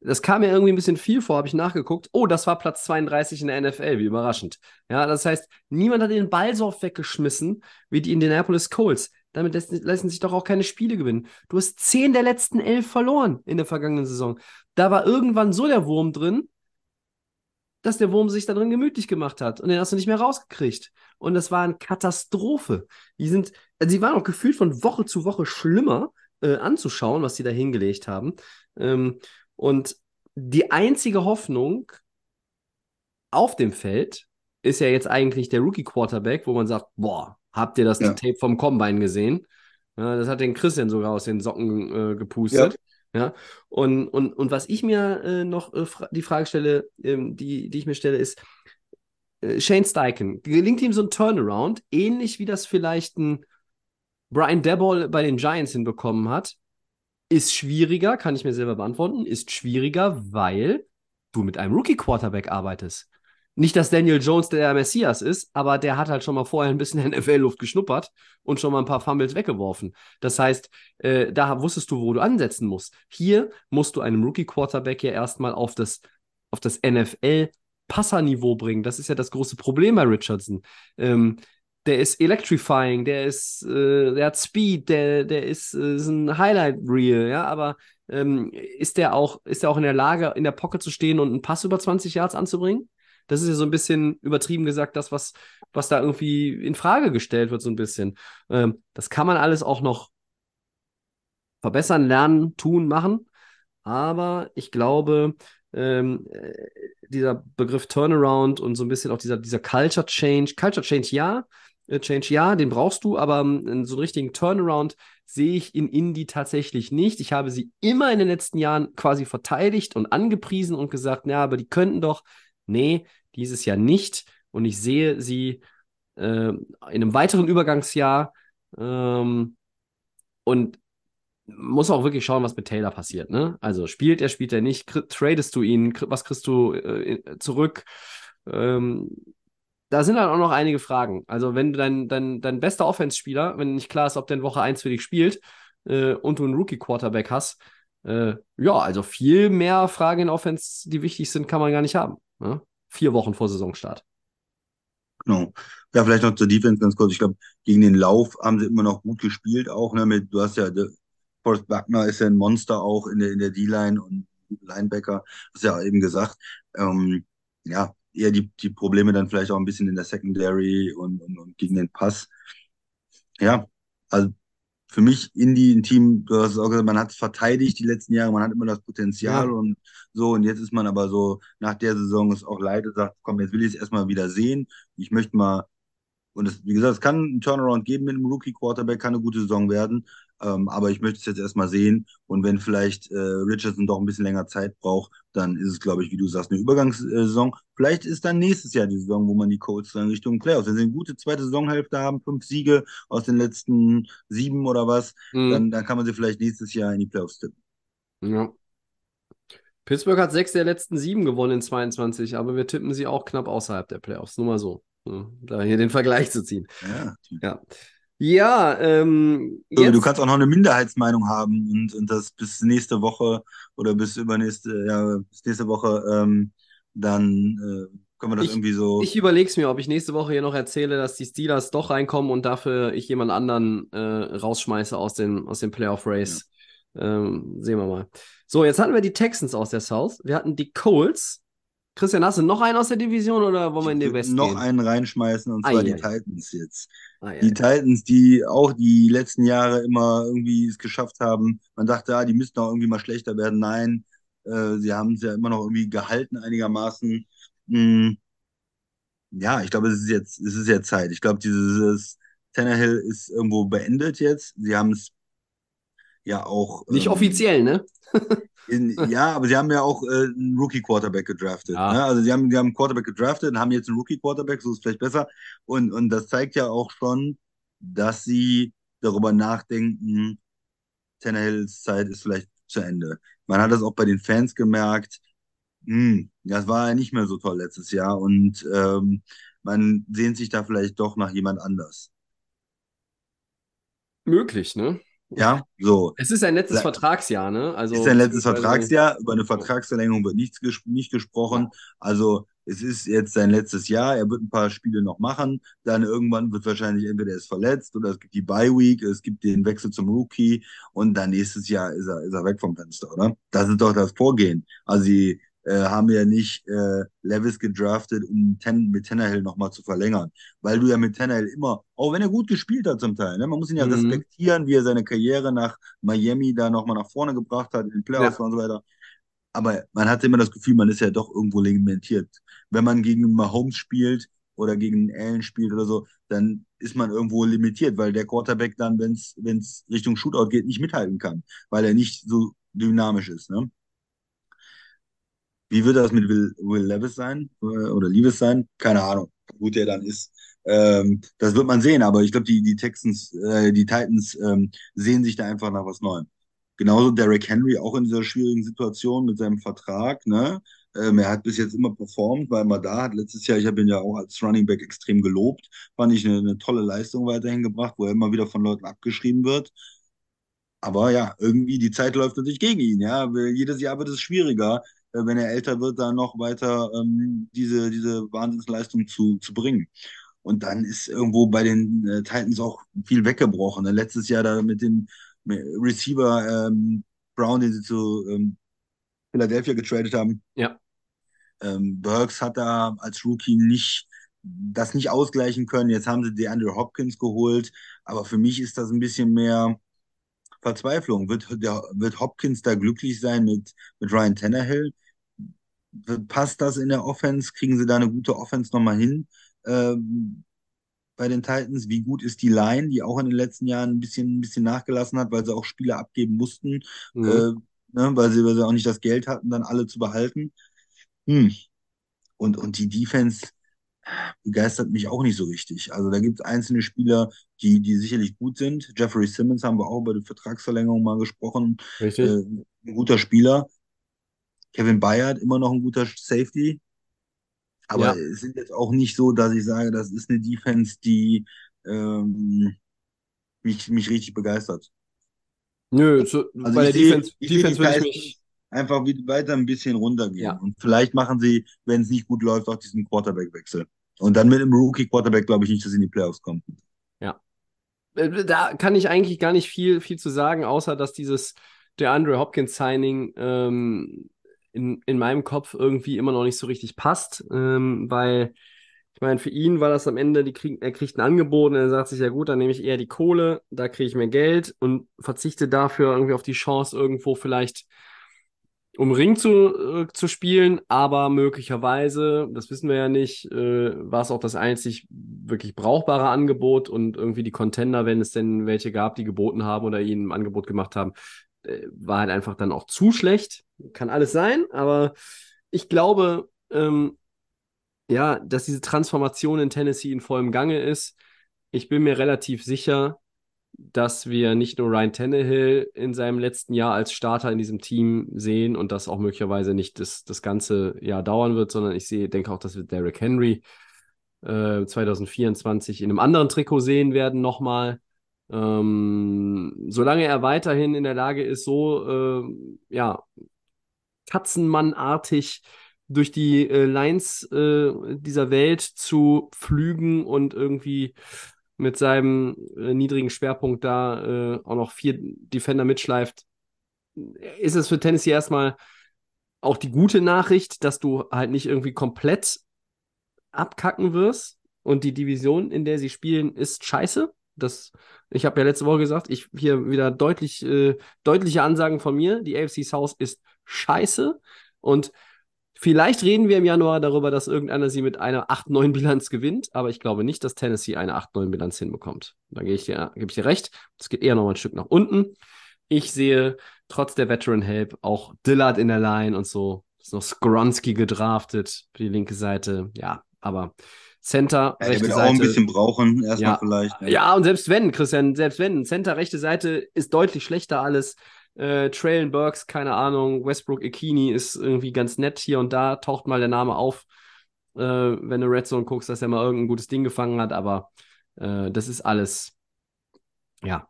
das kam mir irgendwie ein bisschen viel vor, habe ich nachgeguckt. Oh, das war Platz 32 in der NFL, wie überraschend. Ja, das heißt, niemand hat den Ball so oft weggeschmissen wie die Indianapolis Colts. Damit lassen sich doch auch keine Spiele gewinnen. Du hast zehn der letzten elf verloren in der vergangenen Saison. Da war irgendwann so der Wurm drin, dass der Wurm sich da drin gemütlich gemacht hat. Und den hast du nicht mehr rausgekriegt. Und das war eine Katastrophe. Die sind, also sie waren auch gefühlt von Woche zu Woche schlimmer äh, anzuschauen, was sie da hingelegt haben. Ähm, und die einzige Hoffnung auf dem Feld ist ja jetzt eigentlich der Rookie Quarterback, wo man sagt, boah, Habt ihr das ja. Tape vom Combine gesehen? Ja, das hat den Christian sogar aus den Socken äh, gepustet. Ja. ja. Und, und, und was ich mir äh, noch äh, fra die Frage stelle, ähm, die, die ich mir stelle, ist, äh, Shane Steichen, gelingt ihm so ein Turnaround, ähnlich wie das vielleicht ein Brian Debol bei den Giants hinbekommen hat? Ist schwieriger, kann ich mir selber beantworten, ist schwieriger, weil du mit einem Rookie-Quarterback arbeitest. Nicht, dass Daniel Jones der Messias ist, aber der hat halt schon mal vorher ein bisschen NFL-Luft geschnuppert und schon mal ein paar Fumbles weggeworfen. Das heißt, äh, da wusstest du, wo du ansetzen musst. Hier musst du einem Rookie-Quarterback ja erstmal auf das, auf das NFL-Passerniveau bringen. Das ist ja das große Problem bei Richardson. Ähm, der ist electrifying, der ist, äh, der hat Speed, der, der ist, äh, ist ein Highlight-Reel, ja, aber ähm, ist der auch, ist der auch in der Lage, in der Pocket zu stehen und einen Pass über 20 Yards anzubringen? Das ist ja so ein bisschen übertrieben gesagt, das, was, was da irgendwie in Frage gestellt wird, so ein bisschen. Ähm, das kann man alles auch noch verbessern, lernen, tun, machen. Aber ich glaube, ähm, äh, dieser Begriff Turnaround und so ein bisschen auch dieser, dieser Culture Change, Culture Change ja, äh, Change ja, den brauchst du, aber ähm, so einen richtigen Turnaround sehe ich in Indie tatsächlich nicht. Ich habe sie immer in den letzten Jahren quasi verteidigt und angepriesen und gesagt, ja, aber die könnten doch, Nee, dieses Jahr nicht. Und ich sehe sie äh, in einem weiteren Übergangsjahr ähm, und muss auch wirklich schauen, was mit Taylor passiert. Ne? Also spielt er, spielt er nicht, tradest du ihn, was kriegst du äh, zurück? Ähm, da sind dann auch noch einige Fragen. Also, wenn du dein, dein, dein bester Offense-Spieler, wenn nicht klar ist, ob der in Woche 1 für dich spielt äh, und du einen Rookie-Quarterback hast, äh, ja, also viel mehr Fragen in Offense, die wichtig sind, kann man gar nicht haben. Ne? Vier Wochen vor Saisonstart. Genau. Ja, vielleicht noch zur Defense ganz kurz. Ich glaube, gegen den Lauf haben sie immer noch gut gespielt, auch. Ne, mit, du hast ja, Forrest Buckner ist ja ein Monster auch in der, in der D-Line und Linebacker, hast ja eben gesagt. Ähm, ja, eher die, die Probleme dann vielleicht auch ein bisschen in der Secondary und, und, und gegen den Pass. Ja, also für mich Indie ein Team, du hast auch gesagt, man hat es verteidigt die letzten Jahre, man hat immer das Potenzial ja. und so. Und jetzt ist man aber so, nach der Saison ist auch leid und sagt, komm, jetzt will ich es erstmal wieder sehen. Ich möchte mal, und es, wie gesagt, es kann einen Turnaround geben mit einem Rookie-Quarterback, kann eine gute Saison werden. Ähm, aber ich möchte es jetzt erstmal sehen. Und wenn vielleicht äh, Richardson doch ein bisschen länger Zeit braucht, dann ist es, glaube ich, wie du sagst, eine Übergangssaison. Vielleicht ist dann nächstes Jahr die Saison, wo man die Colts dann Richtung Playoffs, wenn sie eine gute zweite Saisonhälfte haben, fünf Siege aus den letzten sieben oder was, mhm. dann, dann kann man sie vielleicht nächstes Jahr in die Playoffs tippen. Ja. Pittsburgh hat sechs der letzten sieben gewonnen in 22, aber wir tippen sie auch knapp außerhalb der Playoffs. Nur mal so. Da hier den Vergleich zu ziehen. Ja. ja. Ja, ähm, jetzt... Du kannst auch noch eine Minderheitsmeinung haben und, und das bis nächste Woche oder bis übernächste, ja, bis nächste Woche, ähm, dann äh, können wir das ich, irgendwie so. Ich überlege es mir, ob ich nächste Woche hier noch erzähle, dass die Steelers doch reinkommen und dafür ich jemand anderen äh, rausschmeiße aus dem, aus dem Playoff Race. Ja. Ähm, sehen wir mal. So, jetzt hatten wir die Texans aus der South. Wir hatten die Colts. Christian, hast du noch einen aus der Division oder wollen wir in die West noch gehen? einen reinschmeißen und zwar ah, die ja. Titans jetzt. Ah, ja, die Titans, die auch die letzten Jahre immer irgendwie es geschafft haben. Man dachte, ja, die müssten auch irgendwie mal schlechter werden. Nein, äh, sie haben es ja immer noch irgendwie gehalten einigermaßen. Hm. Ja, ich glaube, es ist jetzt, es ist jetzt Zeit. Ich glaube, dieses Tannehill ist irgendwo beendet jetzt. Sie haben es ja auch. Nicht ähm, offiziell, ne? In, ja, aber sie haben ja auch äh, einen Rookie-Quarterback gedraftet. Ja. Ne? Also sie haben, sie haben einen Quarterback gedraftet und haben jetzt einen Rookie-Quarterback, so ist es vielleicht besser. Und, und das zeigt ja auch schon, dass sie darüber nachdenken, Tannehills Zeit ist vielleicht zu Ende. Man hat das auch bei den Fans gemerkt. Hm, das war ja nicht mehr so toll letztes Jahr und ähm, man sehnt sich da vielleicht doch nach jemand anders. Möglich, ne? Ja, so. Es ist ein letztes Vertragsjahr, ne? Also, es ist ein letztes Vertragsjahr. Über eine Vertragsverlängerung wird nichts ges nicht gesprochen. Also es ist jetzt sein letztes Jahr. Er wird ein paar Spiele noch machen. Dann irgendwann wird wahrscheinlich entweder er ist verletzt oder es gibt die Bye Week, es gibt den Wechsel zum Rookie und dann nächstes Jahr ist er, ist er weg vom Fenster, oder? Das ist doch das Vorgehen. Also sie äh, haben ja nicht äh, Levis gedraftet, um ten, mit Tannehill nochmal zu verlängern. Weil du ja mit Tannehill immer, auch wenn er gut gespielt hat zum Teil, ne, man muss ihn ja mhm. respektieren, wie er seine Karriere nach Miami da nochmal nach vorne gebracht hat, in den Playoffs ja. und so weiter. Aber man hatte immer das Gefühl, man ist ja doch irgendwo limitiert. Wenn man gegen Mahomes spielt oder gegen Allen spielt oder so, dann ist man irgendwo limitiert, weil der Quarterback dann, wenn es Richtung Shootout geht, nicht mithalten kann, weil er nicht so dynamisch ist. Ne? Wie wird das mit Will, Will Levis sein äh, oder Levis sein? Keine Ahnung, wie gut der dann ist. Ähm, das wird man sehen, aber ich glaube, die, die Texans, äh, die Titans ähm, sehen sich da einfach nach was Neuem. Genauso Derrick Henry auch in dieser schwierigen Situation mit seinem Vertrag, ne? Ähm, er hat bis jetzt immer performt, war immer da, hat letztes Jahr, ich habe ihn ja auch als Running Back extrem gelobt, fand ich eine, eine tolle Leistung weiterhin gebracht, wo er immer wieder von Leuten abgeschrieben wird. Aber ja, irgendwie die Zeit läuft natürlich gegen ihn. Ja, jedes Jahr wird es schwieriger, wenn er älter wird, da noch weiter ähm, diese, diese Wahnsinnsleistung zu, zu bringen. Und dann ist irgendwo bei den äh, Titans auch viel weggebrochen. Ne? Letztes Jahr da mit dem Receiver ähm, Brown, den sie zu ähm, Philadelphia getradet haben. Ja. Ähm, Burks hat da als Rookie nicht das nicht ausgleichen können. Jetzt haben sie DeAndre Hopkins geholt, aber für mich ist das ein bisschen mehr Verzweiflung. Wird, der, wird Hopkins da glücklich sein mit, mit Ryan Tannehill? Passt das in der Offense? Kriegen sie da eine gute Offense nochmal hin? Ähm, bei den Titans, wie gut ist die Line, die auch in den letzten Jahren ein bisschen, ein bisschen nachgelassen hat, weil sie auch Spieler abgeben mussten, mhm. äh, ne, weil, sie, weil sie auch nicht das Geld hatten, dann alle zu behalten. Hm. Und, und die Defense begeistert mich auch nicht so richtig. Also da gibt es einzelne Spieler, die, die sicherlich gut sind. Jeffrey Simmons haben wir auch bei der Vertragsverlängerung mal gesprochen. Richtig. Äh, ein guter Spieler. Kevin Bayard, immer noch ein guter Safety. Aber ja. es sind jetzt auch nicht so, dass ich sage, das ist eine Defense, die ähm, mich, mich richtig begeistert. Nö, so, also bei der sehe, Defense, ich Defense würde ich mich einfach weiter ein bisschen runtergehen. Ja. Und vielleicht machen sie, wenn es nicht gut läuft, auch diesen Quarterback-Wechsel. Und dann mit einem Rookie-Quarterback glaube ich nicht, dass sie in die Playoffs kommen. Ja. Äh, da kann ich eigentlich gar nicht viel, viel zu sagen, außer dass dieses der Andre Hopkins-Signing ähm, in, in meinem Kopf irgendwie immer noch nicht so richtig passt, ähm, weil ich meine, für ihn war das am Ende, krieg, er kriegt ein Angebot und er sagt sich, ja gut, dann nehme ich eher die Kohle, da kriege ich mehr Geld und verzichte dafür irgendwie auf die Chance, irgendwo vielleicht um Ring zu, äh, zu spielen, aber möglicherweise, das wissen wir ja nicht, äh, war es auch das einzig wirklich brauchbare Angebot und irgendwie die Contender, wenn es denn welche gab, die geboten haben oder ihnen ein Angebot gemacht haben, war halt einfach dann auch zu schlecht. Kann alles sein, aber ich glaube, ähm, ja, dass diese Transformation in Tennessee in vollem Gange ist. Ich bin mir relativ sicher, dass wir nicht nur Ryan Tannehill in seinem letzten Jahr als Starter in diesem Team sehen und das auch möglicherweise nicht das, das ganze Jahr dauern wird, sondern ich sehe, denke auch, dass wir Derrick Henry äh, 2024 in einem anderen Trikot sehen werden nochmal. Ähm, solange er weiterhin in der Lage ist, so äh, ja, Katzenmannartig durch die äh, Lines äh, dieser Welt zu pflügen und irgendwie mit seinem äh, niedrigen Schwerpunkt da äh, auch noch vier Defender mitschleift, ist es für Tennessee erstmal auch die gute Nachricht, dass du halt nicht irgendwie komplett abkacken wirst und die Division, in der sie spielen, ist scheiße. Das, ich habe ja letzte Woche gesagt, ich hier wieder deutlich, äh, deutliche Ansagen von mir. Die AFC South ist scheiße. Und vielleicht reden wir im Januar darüber, dass irgendeiner sie mit einer 8-9-Bilanz gewinnt, aber ich glaube nicht, dass Tennessee eine 8-9-Bilanz hinbekommt. Da gebe ich, dir, geb ich dir recht. Es geht eher noch ein Stück nach unten. Ich sehe trotz der Veteran Help auch Dillard in der Line und so. Ist noch Skronski gedraftet für die linke Seite. Ja, aber Center, ja, rechte Seite. auch ein bisschen brauchen, erstmal ja, vielleicht. Ja, und selbst wenn, Christian, selbst wenn, Center, rechte Seite ist deutlich schlechter alles. Äh, Traylon Burks, keine Ahnung, Westbrook Ikini ist irgendwie ganz nett hier und da, taucht mal der Name auf, äh, wenn du Red Zone guckst, dass er mal irgendein gutes Ding gefangen hat, aber äh, das ist alles, ja.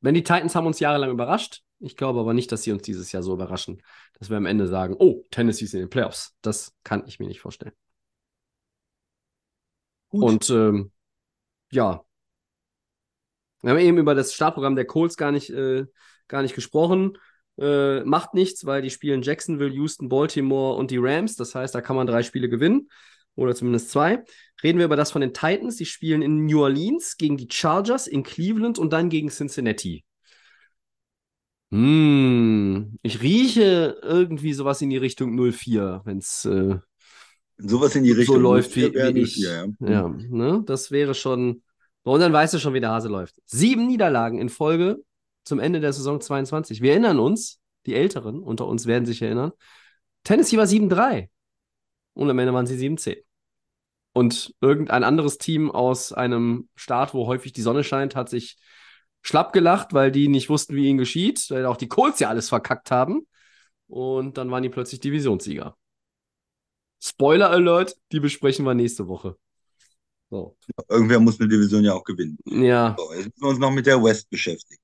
Wenn die Titans haben uns jahrelang überrascht, ich glaube aber nicht, dass sie uns dieses Jahr so überraschen, dass wir am Ende sagen, oh, Tennessee ist in den Playoffs. Das kann ich mir nicht vorstellen. Gut. Und ähm, ja, wir haben eben über das Startprogramm der Colts gar nicht, äh, gar nicht gesprochen. Äh, macht nichts, weil die spielen Jacksonville, Houston, Baltimore und die Rams. Das heißt, da kann man drei Spiele gewinnen oder zumindest zwei. Reden wir über das von den Titans. Die spielen in New Orleans gegen die Chargers, in Cleveland und dann gegen Cincinnati. Hm, ich rieche irgendwie sowas in die Richtung 04, wenn es äh, Sowas in die Richtung. So läuft wie, wie ich. Ja, ja. ja ne? Das wäre schon. Und dann weißt du schon, wie der Hase läuft. Sieben Niederlagen in Folge zum Ende der Saison 22. Wir erinnern uns, die Älteren unter uns werden sich erinnern. Tennessee war 7-3. Und am Ende waren sie 7-10. Und irgendein anderes Team aus einem Staat, wo häufig die Sonne scheint, hat sich schlapp gelacht, weil die nicht wussten, wie ihnen geschieht, weil auch die Colts ja alles verkackt haben. Und dann waren die plötzlich Divisionssieger. Spoiler Alert, die besprechen wir nächste Woche. So. Irgendwer muss eine Division ja auch gewinnen. Ja. So, jetzt müssen wir uns noch mit der West beschäftigen.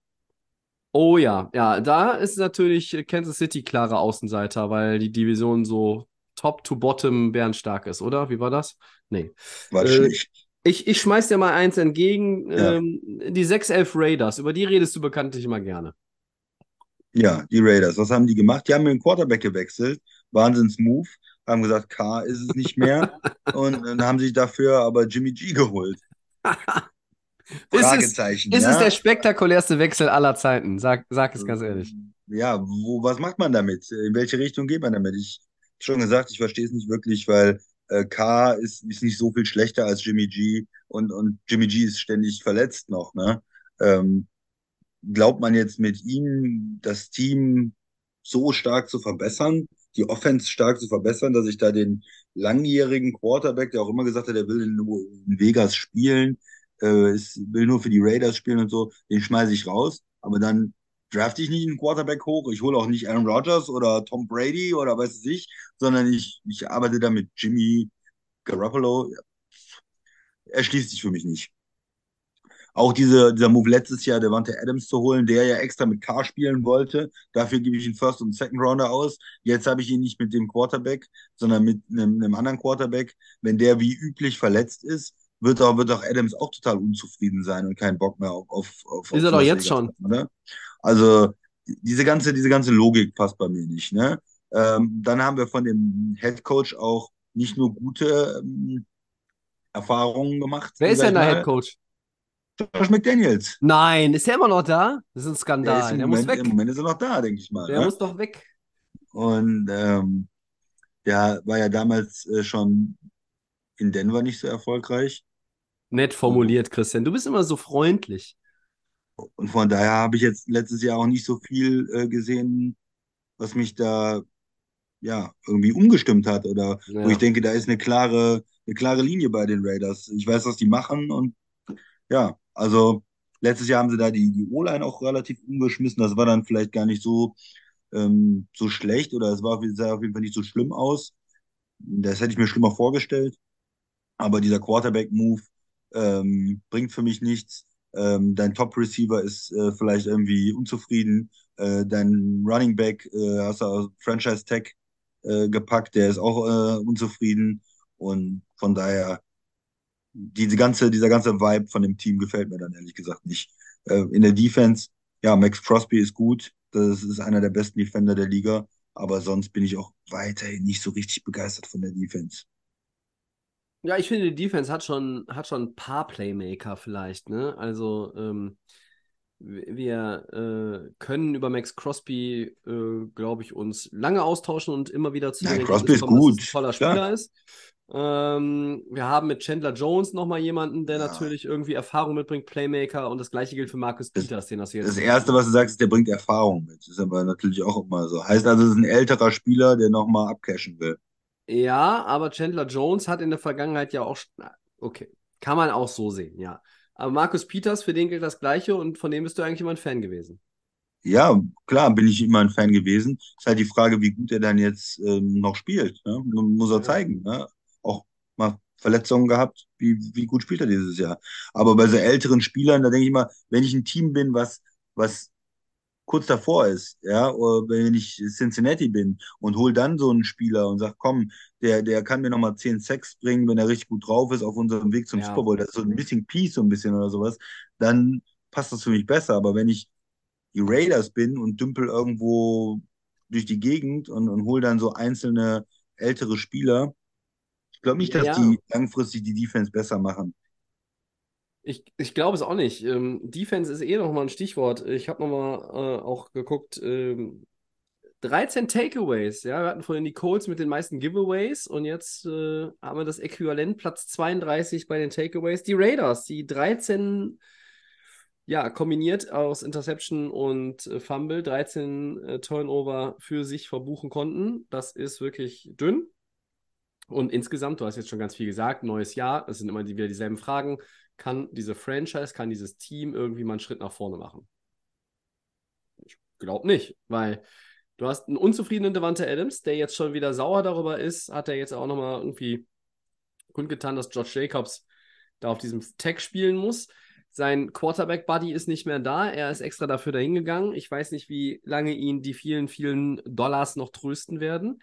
Oh ja, ja, da ist natürlich Kansas City klare Außenseiter, weil die Division so top to bottom bärenstark ist, oder? Wie war das? Nee. War Äh, schlecht. Ich, ich schmeiß dir mal eins entgegen. Ja. Ähm, die 611 Raiders, über die redest du bekanntlich immer gerne. Ja, die Raiders, was haben die gemacht? Die haben den Quarterback gewechselt. Wahnsinns-Move. Haben gesagt, K ist es nicht mehr. Und dann haben sich dafür aber Jimmy G geholt. Ist es, Fragezeichen. ist ja? es der spektakulärste Wechsel aller Zeiten? Sag, sag es ganz ehrlich. Ja, wo, was macht man damit? In welche Richtung geht man damit? Ich hab schon gesagt, ich verstehe es nicht wirklich, weil äh, K ist, ist nicht so viel schlechter als Jimmy G und, und Jimmy G ist ständig verletzt noch. Ne? Ähm, glaubt man jetzt mit ihm das Team so stark zu verbessern, die Offense stark zu verbessern, dass ich da den langjährigen Quarterback, der auch immer gesagt hat, er will in, Vegas spielen, äh, will nur für die Raiders spielen und so, den schmeiße ich raus. Aber dann drafte ich nicht einen Quarterback hoch, ich hole auch nicht Aaron Rodgers oder Tom Brady oder weiß es ich, sondern ich, ich arbeite da mit Jimmy Garoppolo. Erschließt sich für mich nicht. Auch diese, dieser Move letztes Jahr, Devante Adams zu holen, der ja extra mit K spielen wollte. Dafür gebe ich ihn First und Second Rounder aus. Jetzt habe ich ihn nicht mit dem Quarterback, sondern mit einem, einem anderen Quarterback. Wenn der wie üblich verletzt ist, wird auch, wird auch Adams auch total unzufrieden sein und keinen Bock mehr auf, auf, auf Ist er doch jetzt schon. Oder? Also diese ganze, diese ganze Logik passt bei mir nicht. Ne? Ähm, dann haben wir von dem Head Coach auch nicht nur gute ähm, Erfahrungen gemacht. Wer ist denn der. Head Coach? Josh McDaniels. Nein, ist der immer noch da? Das ist ein Der, ist Skandal. im, Der muss Moment, weg. Im Moment ist er noch da, denke ich mal. Der ne? muss doch weg. Und ähm, der war ja damals äh, schon in Denver nicht so erfolgreich. Nett formuliert, Christian. Du bist immer so freundlich. Und von daher habe ich jetzt letztes Jahr auch nicht so viel äh, gesehen, was mich da ja irgendwie umgestimmt hat oder Ja. wo ich denke, da ist eine klare, eine klare Linie bei den Raiders. Ich weiß, was die machen und ja, also letztes Jahr haben sie da die, die O-Line auch relativ umgeschmissen. Das war dann vielleicht gar nicht so, ähm, so schlecht oder es war, sah auf jeden Fall nicht so schlimm aus. Das hätte ich mir schlimmer vorgestellt. Aber dieser Quarterback-Move ähm, bringt für mich nichts. Ähm, dein Top-Receiver ist äh, vielleicht irgendwie unzufrieden. Äh, dein Running Back äh, hast du aus Franchise-Tag äh, gepackt, der ist auch äh, unzufrieden. Und von daher, diese ganze, dieser ganze Vibe von dem Team gefällt mir dann ehrlich gesagt nicht. Äh, in der Defense, ja, Max Crosby ist gut. Das ist einer der besten Defender der Liga. Aber sonst bin ich auch weiterhin nicht so richtig begeistert von der Defense. Ja, ich finde, die Defense hat schon, hat schon ein paar Playmaker vielleicht, ne? Also, ähm, wir äh, können über Max Crosby, äh, glaube ich, uns lange austauschen und immer wieder zu Ja, Crosby ist kommen, dass es gut, ein toller. Spieler ist. Ähm, wir haben mit Chandler Jones nochmal jemanden, der Ja. natürlich irgendwie Erfahrung mitbringt, Playmaker, und das gleiche gilt für Marcus Das- Peters, den hast du jetzt. Das Erste, was du sagst, ist, der bringt Erfahrung mit. Das ist aber natürlich auch immer so. Heißt also, es ist ein älterer Spieler, der nochmal abcashen will. Ja, aber Chandler Jones hat in der Vergangenheit ja auch. Okay, kann man auch so sehen, ja. Aber Marcus Peters, für den gilt das Gleiche und von dem bist du eigentlich immer ein Fan gewesen. Ja, klar, bin ich immer ein Fan gewesen. Ist halt die Frage, wie gut er dann jetzt ähm, noch spielt. Ne? Muss er Ja. zeigen. Ne? Mal Verletzungen gehabt. Wie, wie gut spielt er dieses Jahr? Aber bei so älteren Spielern, da denke ich mal, wenn ich ein Team bin, was, was kurz davor ist, ja, oder wenn ich Cincinnati bin und hol dann so einen Spieler und sag, komm, der, der kann mir nochmal 10 Sacks bringen, wenn er richtig gut drauf ist auf unserem Weg zum Ja. Super Bowl, das ist so ein bisschen Peace, so ein bisschen oder sowas, dann passt das für mich besser. Aber wenn ich die Raiders bin und dümpel irgendwo durch die Gegend und, und hol dann so einzelne ältere Spieler, ich glaube nicht, dass Ja. die langfristig die Defense besser machen. Ich, ich glaube es auch nicht. Ähm, Defense ist eh nochmal ein Stichwort. Ich habe nochmal äh, auch geguckt. Ähm, 13 Takeaways. Ja, wir hatten vorhin die Colts mit den meisten Giveaways und jetzt äh, haben wir das Äquivalent, Platz 32 bei den Takeaways. Die Raiders, die 13, ja, kombiniert aus Interception und äh, Fumble, 13 äh, Turnover für sich verbuchen konnten. Das ist wirklich dünn. Und insgesamt, du hast jetzt schon ganz viel gesagt, neues Jahr, es sind immer wieder dieselben Fragen. Kann diese Franchise, kann dieses Team irgendwie mal einen Schritt nach vorne machen? Ich glaube nicht, weil Du hast einen unzufriedenen Devante Adams, der jetzt schon wieder sauer darüber ist, hat er jetzt auch nochmal irgendwie kundgetan, dass George Jacobs da auf diesem Tag spielen muss. Sein Quarterback-Buddy ist nicht mehr da. Er ist extra dafür dahingegangen. Ich weiß nicht, wie lange ihn die vielen, vielen Dollars noch trösten werden.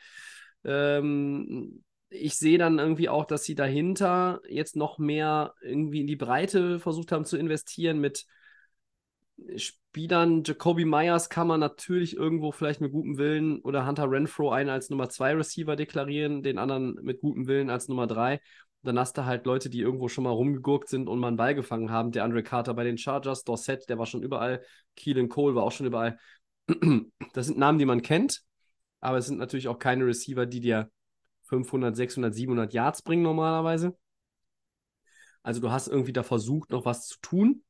Ähm, ich sehe dann irgendwie auch, dass sie dahinter jetzt noch mehr irgendwie in die Breite versucht haben zu investieren mit Spielern. Jacoby Myers kann man natürlich irgendwo vielleicht mit gutem Willen oder Hunter Renfro einen als Nummer 2 Receiver deklarieren, den anderen mit gutem Willen als Nummer 3. Dann hast du halt Leute, die irgendwo schon mal rumgegurkt sind und mal einen Ball gefangen haben. Der Andre Carter bei den Chargers, Dorset, der war schon überall. Keelan Cole war auch schon überall. Das sind Namen, die man kennt, aber es sind natürlich auch keine Receiver, die dir 500, 600, 700 Yards bringen normalerweise. Also du hast irgendwie da versucht, noch was zu tun.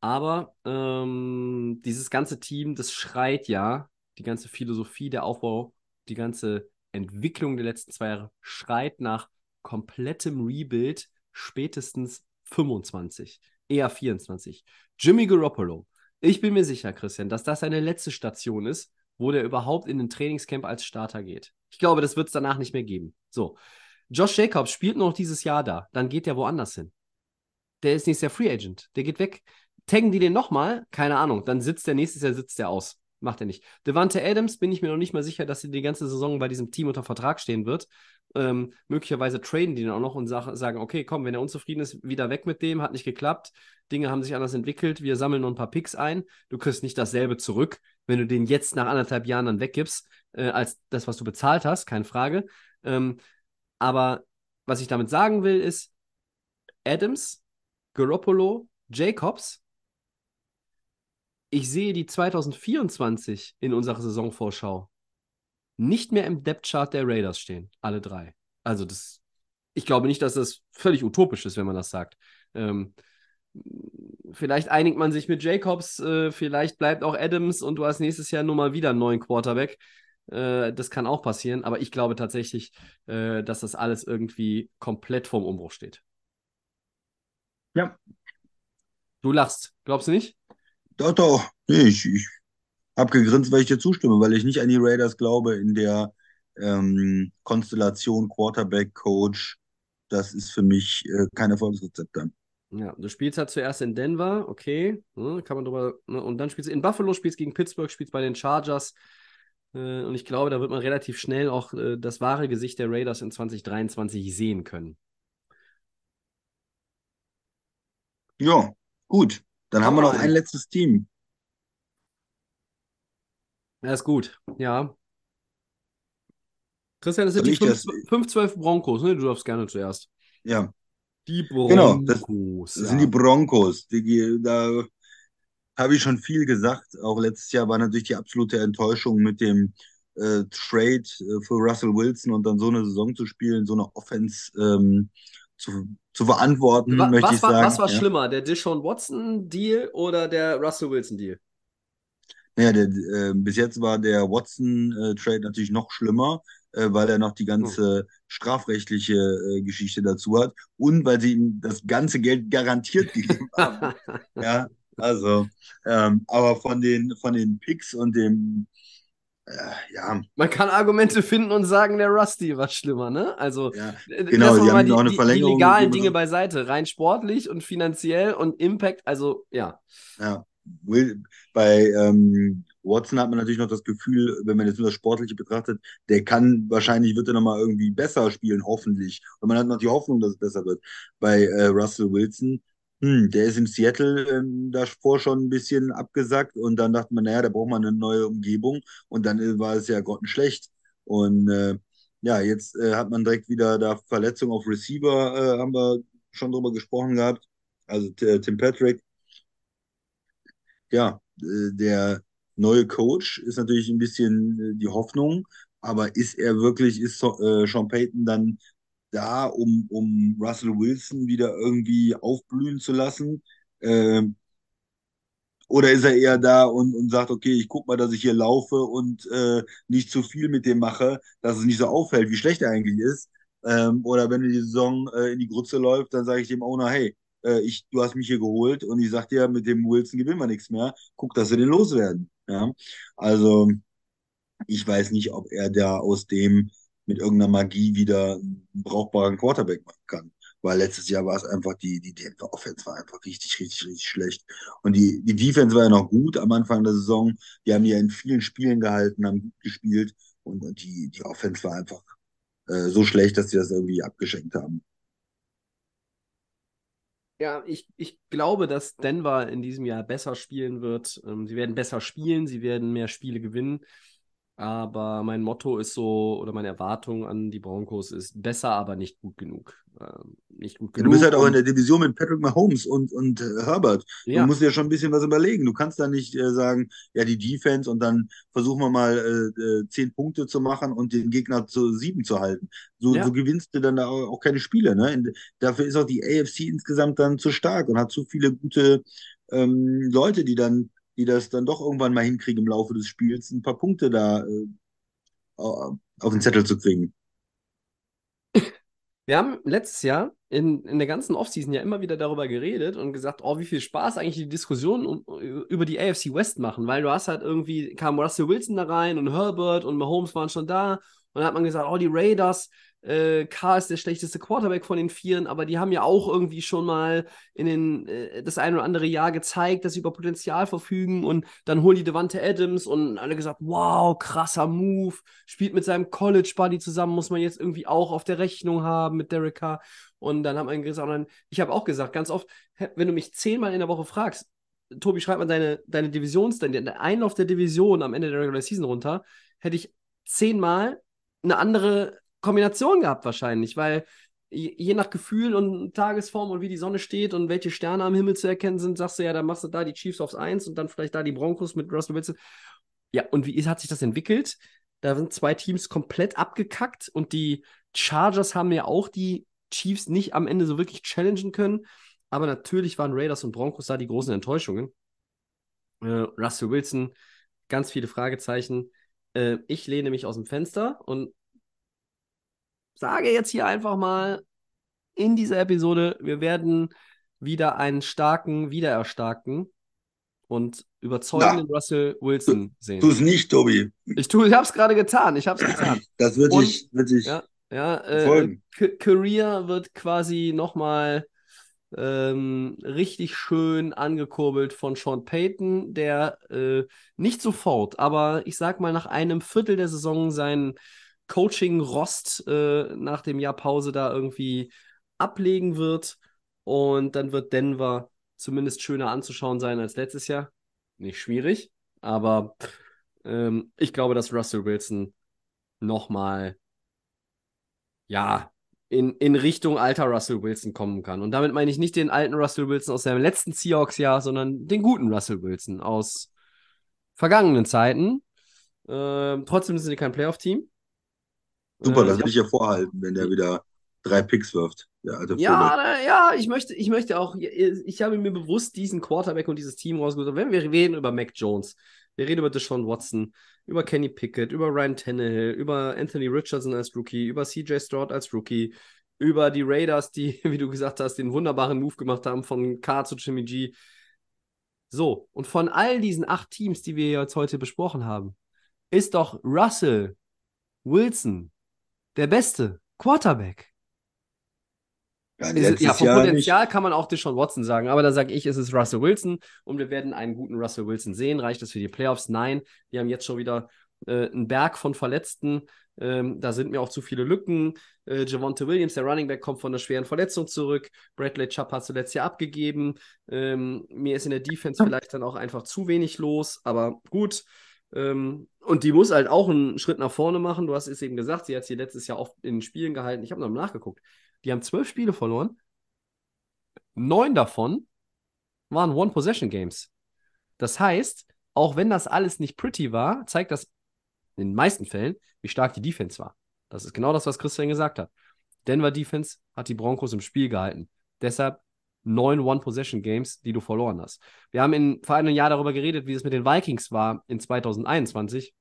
Aber ähm, dieses ganze Team, das schreit ja, die ganze Philosophie, der Aufbau, die ganze Entwicklung der letzten zwei Jahre schreit nach komplettem Rebuild spätestens 25, eher 24. Jimmy Garoppolo. Ich bin mir sicher, Christian, dass das seine letzte Station ist, wo der überhaupt in den Trainingscamp als Starter geht. Ich glaube, das wird es danach nicht mehr geben. So. Josh Jacobs spielt noch dieses Jahr da, dann geht der woanders hin. Der ist nächstes Jahr Free Agent. Der geht weg. Taggen die den nochmal? Keine Ahnung. Dann sitzt der nächstes Jahr sitzt der aus. Macht er nicht. Devante Adams bin ich mir noch nicht mal sicher, dass er die ganze Saison bei diesem Team unter Vertrag stehen wird. Ähm, möglicherweise traden die dann auch noch und sagen, okay, komm, wenn er unzufrieden ist, wieder weg mit dem, hat nicht geklappt. Dinge haben sich anders entwickelt, wir sammeln noch ein paar Picks ein. Du kriegst nicht dasselbe zurück, wenn du den jetzt nach anderthalb Jahren dann weggibst, äh, als das, was du bezahlt hast, keine Frage. Ähm, aber was ich damit sagen will, ist, Adams, Garoppolo, Jacobs ich sehe die 2024 in unserer Saisonvorschau nicht mehr im Depth-Chart der Raiders stehen. Alle drei. Also das, ich glaube nicht, dass das völlig utopisch ist, wenn man das sagt. Ähm, vielleicht einigt man sich mit Jacobs, äh, vielleicht bleibt auch Adams und du hast nächstes Jahr nur mal wieder einen neuen Quarterback. Äh, das kann auch passieren, aber ich glaube tatsächlich, äh, dass das alles irgendwie komplett vorm Umbruch steht. Ja. Du lachst, glaubst du nicht? Doch, doch. Nee, ich, ich habe gegrinst, weil ich dir zustimme, weil ich nicht an die Raiders glaube in der ähm, Konstellation Quarterback, Coach. Das ist für mich äh, kein Erfolgsrezept dann. Ja, du spielst halt zuerst in Denver, okay, ne, kann man drüber, ne, und dann spielst du in Buffalo, spielst gegen Pittsburgh, spielst bei den Chargers. Äh, und ich glaube, da wird man relativ schnell auch äh, das wahre Gesicht der Raiders in 2023 sehen können. Ja, gut. Dann haben wir noch ein letztes Team. Ja, ist gut. Ja. Christian, das sind die 5-12 Broncos, ne? Du darfst gerne zuerst. Ja. Die Broncos. Genau, das, das ja. sind die Broncos. Die, da habe ich schon viel gesagt. Auch letztes Jahr war natürlich die absolute Enttäuschung mit dem äh, Trade äh, für Russell Wilson und dann so eine Saison zu spielen, so eine Offense ähm, zu, zu verantworten, was, möchte ich war, sagen. Was war ja. schlimmer, der Dishon Watson-Deal oder der Russell Wilson-Deal? Naja, der, äh, bis jetzt war der Watson-Trade natürlich noch schlimmer, äh, weil er noch die ganze oh. strafrechtliche äh, Geschichte dazu hat und weil sie ihm das ganze Geld garantiert gegeben haben. ja, also, ähm, aber von den, von den Picks und dem äh, ja. Man kann Argumente finden und sagen, der Rusty war schlimmer, ne? Also, ja, äh, genau, die haben die, auch eine Verlängerung. Die legalen Dinge beiseite, rein sportlich und finanziell und Impact, also, ja. Ja, bei ähm, Watson hat man natürlich noch das Gefühl, wenn man jetzt nur das Sportliche betrachtet, der kann wahrscheinlich, wird er nochmal irgendwie besser spielen, hoffentlich. Und man hat noch die Hoffnung, dass es besser wird. Bei äh, Russell Wilson, hm, der ist in Seattle ähm, davor schon ein bisschen abgesackt und dann dachte man, naja, da braucht man eine neue Umgebung und dann äh, war es ja grottenschlecht. Und äh, ja, jetzt äh, hat man direkt wieder da Verletzung auf Receiver, äh, haben wir schon drüber gesprochen gehabt. Also äh, Tim Patrick. Ja, äh, der neue Coach ist natürlich ein bisschen die Hoffnung, aber ist er wirklich, ist Sean Payton dann da, um, um Russell Wilson wieder irgendwie aufblühen zu lassen? Ähm, oder ist er eher da und, und sagt, okay, ich guck mal, dass ich hier laufe und äh, nicht zu viel mit dem mache, dass es nicht so auffällt, wie schlecht er eigentlich ist? Ähm, oder wenn die Saison äh, in die Grütze läuft, dann sage ich dem Owner, hey, äh, ich, du hast mich hier geholt und ich sag dir, mit dem Wilson gewinnen wir nichts mehr. Guck, dass wir den loswerden. Ja? Also ich weiß nicht, ob er da aus dem mit irgendeiner Magie wieder einen brauchbaren Quarterback machen kann. Weil letztes Jahr war es einfach, die, die Denver Offense war einfach richtig, richtig, richtig schlecht. Und die, die Defense war ja noch gut am Anfang der Saison. Die haben ja in vielen Spielen gehalten, haben gut gespielt. Und, die, die Offense war einfach äh, so schlecht, dass sie das irgendwie abgeschenkt haben. Ja, ich, ich glaube, dass Denver in diesem Jahr besser spielen wird. Ähm, sie werden besser spielen, sie werden mehr Spiele gewinnen. Aber mein Motto ist so, oder meine Erwartung an die Broncos ist besser, aber nicht gut genug. Ähm, nicht gut genug. du bist halt auch in und- der Division mit Patrick Mahomes und, und äh, Herbert. Ja. Du musst dir schon ein bisschen was überlegen. Du kannst da nicht äh, sagen, ja, die Defense und dann versuchen wir mal äh, äh, zehn Punkte zu machen und den Gegner zu sieben zu halten. So, Ja. so gewinnst du dann da auch, keine Spiele. Ne? In, dafür ist auch die AFC insgesamt dann zu stark und hat zu viele gute ähm, Leute, die dann, die das dann doch irgendwann mal hinkriegen im Laufe des Spiels, ein paar Punkte da äh, au- auf den Zettel zu kriegen. Wir haben letztes Jahr in, in der ganzen Offseason ja immer wieder darüber geredet und gesagt, oh, wie viel Spaß eigentlich die Diskussionen um, über die AFC West machen, weil du hast halt irgendwie, kam Russell Wilson da rein und Herbert und Mahomes waren schon da und dann hat man gesagt, oh, die Raiders, äh, Carr ist der schlechteste Quarterback von den Vieren, aber die haben ja auch irgendwie schon mal in den, äh, das ein oder andere Jahr gezeigt, dass sie über Potenzial verfügen und dann holen die Devante Adams und alle gesagt, wow, krasser Move, spielt mit seinem College-Buddy zusammen, muss man jetzt irgendwie auch auf der Rechnung haben mit Derek Carr. Und dann hat man gesagt, ich habe auch gesagt, ganz oft, wenn du mich zehnmal in der Woche fragst, Tobi, schreib mal deine, deine Divisions, deine Einlauf der Division am Ende der Regular Season runter, hätte ich zehnmal eine andere Kombination gehabt wahrscheinlich, weil je, nach Gefühl und Tagesform und wie die Sonne steht und welche Sterne am Himmel zu erkennen sind, sagst du ja, dann machst du da die Chiefs aufs Eins und dann vielleicht da die Broncos mit Russell Wilson. Ja, und wie hat sich das entwickelt? Da sind zwei Teams komplett abgekackt und die Chargers haben ja auch die Chiefs nicht am Ende so wirklich challengen können. Aber natürlich waren Raiders und Broncos da die großen Enttäuschungen. Äh, Russell Wilson, ganz viele Fragezeichen. Äh, ich lehne mich aus dem Fenster und sage jetzt hier einfach mal in dieser Episode, wir werden wieder einen starken, wiedererstarkten und überzeugenden Russell Wilson sehen. Tu es nicht, Tobi. Ich tue, ich habe es gerade getan. Ich habe es getan. Das wird Und- sich, wird sich Ja, ja. Äh, Career wird quasi nochmal ähm, richtig schön angekurbelt von Sean Payton, der äh, nicht sofort, aber ich sag mal nach einem Viertel der Saison seinen Coaching-Rost äh, nach dem Jahr Pause da irgendwie ablegen wird. Und dann wird Denver zumindest schöner anzuschauen sein als letztes Jahr. Nicht schwierig, aber ähm, ich glaube, dass Russell Wilson nochmal, ja, in, in Richtung alter Russell Wilson kommen kann. Und damit meine ich nicht den alten Russell Wilson aus seinem letzten Seahawks-Jahr, sondern den guten Russell Wilson aus vergangenen Zeiten. Ähm, trotzdem sind sie kein Playoff-Team. Super, Äh, das will ich ja vorhalten, wenn der wieder drei Picks wirft. Der alte Ja, na, ja, ich möchte, ich möchte auch, ich habe mir bewusst diesen Quarterback und dieses Team rausgesucht. Wenn wir reden über Mac Jones, wir reden über Deshaun Watson, über Kenny Pickett, über Ryan Tannehill, über Anthony Richardson als Rookie, über CJ Stroud als Rookie, über die Raiders, die, wie du gesagt hast, den wunderbaren Move gemacht haben von K zu Jimmy G. So, und von all diesen acht Teams, die wir jetzt heute besprochen haben, ist doch Russell Wilson der beste Quarterback. Ja, Ist, ja, vom Jahr Potenzial kann man auch Deshaun Watson sagen, aber da sage ich, es ist Russell Wilson und wir werden einen guten Russell Wilson sehen. Reicht das für die Playoffs? Nein, wir haben jetzt schon wieder äh, einen Berg von Verletzten. Ähm, da sind mir auch zu viele Lücken. Äh, Javonte Williams, der Running Back, kommt von einer schweren Verletzung zurück. Bradley Chubb hat zuletzt ja abgegeben. Ähm, mir ist in der Defense vielleicht dann auch einfach zu wenig los, aber gut. Ähm, und die muss halt auch einen Schritt nach vorne machen. Du hast es eben gesagt, sie hat sie letztes Jahr oft in Spielen gehalten. Ich habe noch nachgeguckt. Die haben zwölf Spiele verloren. Neun davon waren One-Possession-Games. Das heißt, auch wenn das alles nicht pretty war, zeigt das in den meisten Fällen, wie stark die Defense war. Das ist genau das, was Christian gesagt hat. Denver Defense hat die Broncos im Spiel gehalten. Deshalb neun One-Possession-Games, die du verloren hast. Wir haben in, vor einem Jahr darüber geredet, wie es mit den Vikings war in 2021.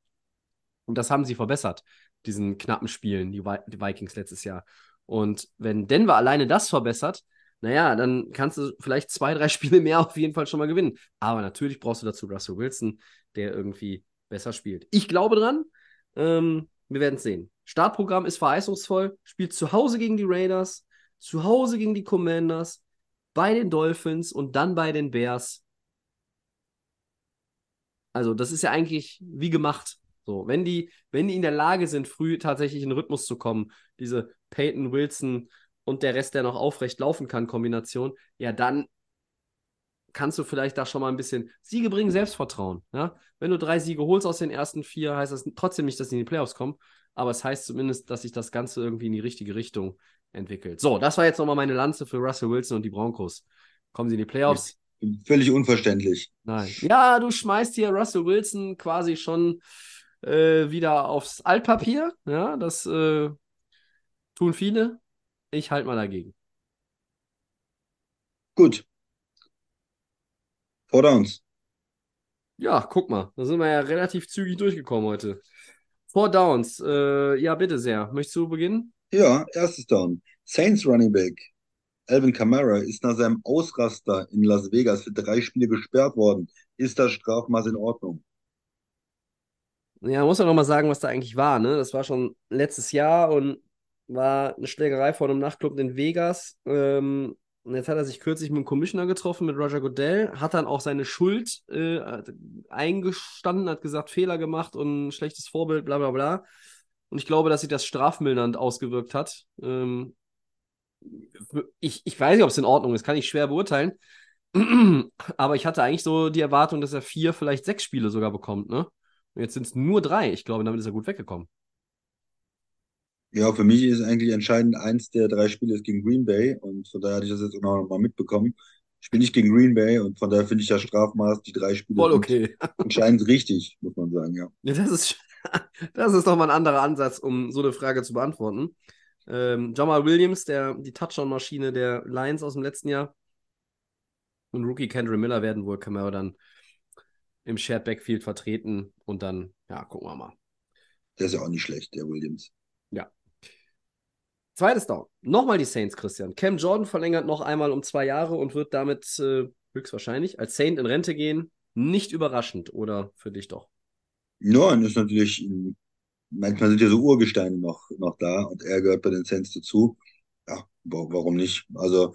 Und das haben sie verbessert, diesen knappen Spielen, die, die Vikings letztes Jahr. Und wenn Denver alleine das verbessert, naja, dann kannst du vielleicht zwei, drei Spiele mehr auf jeden Fall schon mal gewinnen. Aber natürlich brauchst du dazu Russell Wilson, der irgendwie besser spielt. Ich glaube dran. Ähm, wir werden es sehen. Startprogramm ist verheißungsvoll. Spielt zu Hause gegen die Raiders, zu Hause gegen die Commanders, bei den Dolphins und dann bei den Bears. Also, das ist ja eigentlich wie gemacht. So, wenn die, wenn die in der Lage sind, früh tatsächlich in den Rhythmus zu kommen, diese Peyton Wilson und der Rest, der noch aufrecht laufen kann, Kombination, ja, dann kannst du vielleicht da schon mal ein bisschen Siege bringen, Selbstvertrauen. Ja? Wenn du drei Siege holst aus den ersten vier, heißt das trotzdem nicht, dass sie in die Playoffs kommen, aber es heißt zumindest, dass sich das Ganze irgendwie in die richtige Richtung entwickelt. So, das war jetzt nochmal meine Lanze für Russell Wilson und die Broncos. Kommen sie in die Playoffs? Völlig unverständlich. Nein. Ja, du schmeißt hier Russell Wilson quasi schon äh, wieder aufs Altpapier. Ja, das äh, tun viele. Ich halte mal dagegen. Gut. Four Downs. Ja, guck mal. Da sind wir ja relativ zügig durchgekommen heute. Four Downs. Äh, ja, bitte sehr. Möchtest du beginnen? Ja, erstes Down. Saints Running Back. Alvin Kamara ist nach seinem Ausraster in Las Vegas für drei Spiele gesperrt worden. Ist das Strafmaß in Ordnung? Ja, muss ja noch mal sagen, was da eigentlich war. Ne? Das war schon letztes Jahr und war eine Schlägerei vor einem Nachtclub in Vegas. Ähm, und jetzt hat er sich kürzlich mit dem Commissioner getroffen, mit Roger Goodell, hat dann auch seine Schuld äh, eingestanden, hat gesagt, Fehler gemacht und schlechtes Vorbild, bla bla bla. Und ich glaube, dass sich das strafmildernd ausgewirkt hat. Ähm, ich, ich weiß nicht, ob es in Ordnung ist, kann ich schwer beurteilen. Aber ich hatte eigentlich so die Erwartung, dass er vier, vielleicht sechs Spiele sogar bekommt, ne? Und jetzt sind es nur drei. Ich glaube, damit ist er gut weggekommen. Ja, für mich ist eigentlich entscheidend, eins der drei Spiele ist gegen Green Bay und von daher hatte ich das jetzt auch noch mal mitbekommen. Ich bin nicht gegen Green Bay und von daher finde ich das Strafmaß, die drei Spiele Voll okay. entscheidend richtig, muss man sagen, ja. ja das, ist, das ist doch mal ein anderer Ansatz, um so eine Frage zu beantworten. Ähm, Jamal Williams, der, die Touchdown-Maschine der Lions aus dem letzten Jahr und Rookie Kendra Miller werden wohl Camaro dann im Shared Backfield vertreten und dann, ja, gucken wir mal. Der ist ja auch nicht schlecht, der Williams. Ja, Zweites Down. Nochmal die Saints, Christian. Cam Jordan verlängert noch einmal um zwei Jahre und wird damit äh, höchstwahrscheinlich als Saint in Rente gehen. Nicht überraschend, oder für dich doch? Nein, ist natürlich, manchmal sind ja so Urgesteine noch, noch da und er gehört bei den Saints dazu. Ja, warum nicht? Also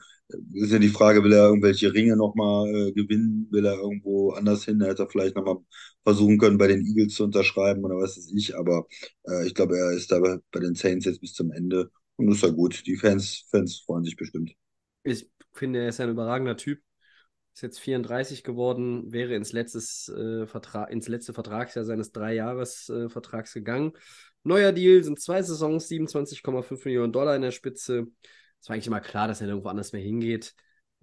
ist ja die Frage, will er irgendwelche Ringe nochmal äh, gewinnen? Will er irgendwo anders hin? Er hätte vielleicht nochmal versuchen können, bei den Eagles zu unterschreiben oder was weiß ich. Aber äh, ich glaube, er ist da bei den Saints jetzt bis zum Ende und das ist ja gut. Die Fans, Fans freuen sich bestimmt. Ich finde, er ist ein überragender Typ. Ist jetzt 34 geworden, wäre ins, letztes, äh, Vertrag, ins letzte Vertragsjahr seines Dreijahresvertrags äh, gegangen. Neuer Deal sind zwei Saisons, 27,5 Millionen Dollar in der Spitze. Es war eigentlich immer klar, dass er nirgendwo anders mehr hingeht.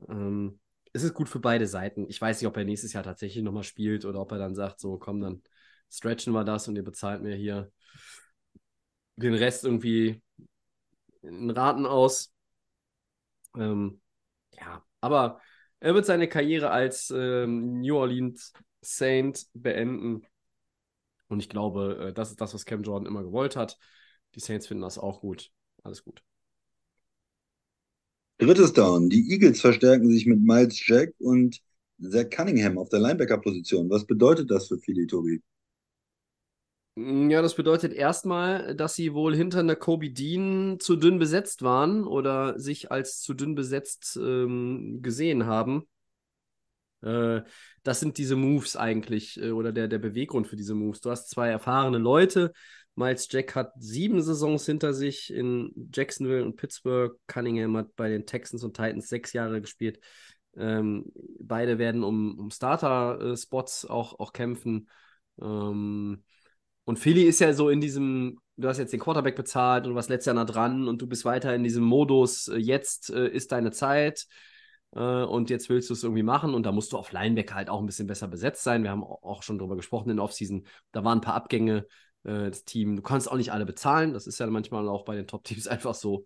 Ähm, es ist gut für beide Seiten. Ich weiß nicht, ob er nächstes Jahr tatsächlich nochmal spielt oder ob er dann sagt, so komm, dann stretchen wir das und ihr bezahlt mir hier den Rest irgendwie in Raten aus. Ähm, ja, aber er wird seine Karriere als ähm, New Orleans Saint beenden. Und ich glaube, äh, das ist das, was Cam Jordan immer gewollt hat. Die Saints finden das auch gut. Alles gut. Drittes Down. Die Eagles verstärken sich mit Miles Jack und Zach Cunningham auf der Linebacker-Position. Was bedeutet das für Philly, Tobi? Mm, ja, das bedeutet erstmal, dass sie wohl hinter einer Kobe Dean zu dünn besetzt waren oder sich als zu dünn besetzt ähm, gesehen haben. Äh, das sind diese Moves eigentlich äh, oder der, der Beweggrund für diese Moves. Du hast zwei erfahrene Leute. Miles Jack hat sieben Saisons hinter sich in Jacksonville und Pittsburgh. Cunningham hat bei den Texans und Titans sechs Jahre gespielt. Ähm, beide werden um, um Starter-Spots auch, auch kämpfen. Ähm, und Philly ist ja so in diesem, du hast jetzt den Quarterback bezahlt und du warst letztes Jahr nah dran und du bist weiter in diesem Modus, äh, jetzt äh, ist deine Zeit äh, und jetzt willst du es irgendwie machen. Und da musst du auf Linebacker halt auch ein bisschen besser besetzt sein. Wir haben auch schon drüber gesprochen in der Offseason, da waren ein paar Abgänge, äh, das Team, du kannst auch nicht alle bezahlen, das ist ja manchmal auch bei den Top-Teams einfach so.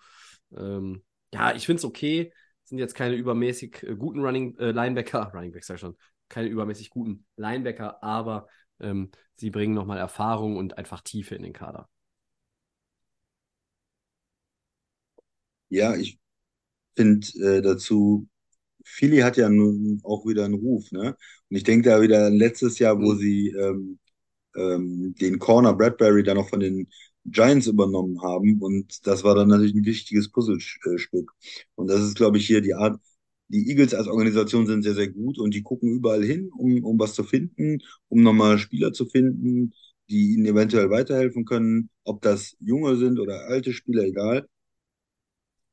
Ähm, ja, ich finde es okay, sind jetzt keine übermäßig äh, guten Running äh, Linebacker, Running Backs sag ich schon, keine übermäßig guten Linebacker, aber ähm, sie bringen nochmal Erfahrung und einfach Tiefe in den Kader. Ja, ich finde äh, dazu, Philly hat ja nun auch wieder einen Ruf, ne? Und ich denke da wieder an letztes Jahr, wo mhm. sie ähm, ähm, den Corner Bradbury dann noch von den Giants übernommen haben. Und das war dann natürlich ein wichtiges Puzzlestück. Und das ist, glaube ich, hier die Art, die Eagles als Organisation sind sehr, sehr gut und die gucken überall hin, um, um was zu finden, um nochmal Spieler zu finden, die ihnen eventuell weiterhelfen können. Ob das junge sind oder alte Spieler, egal.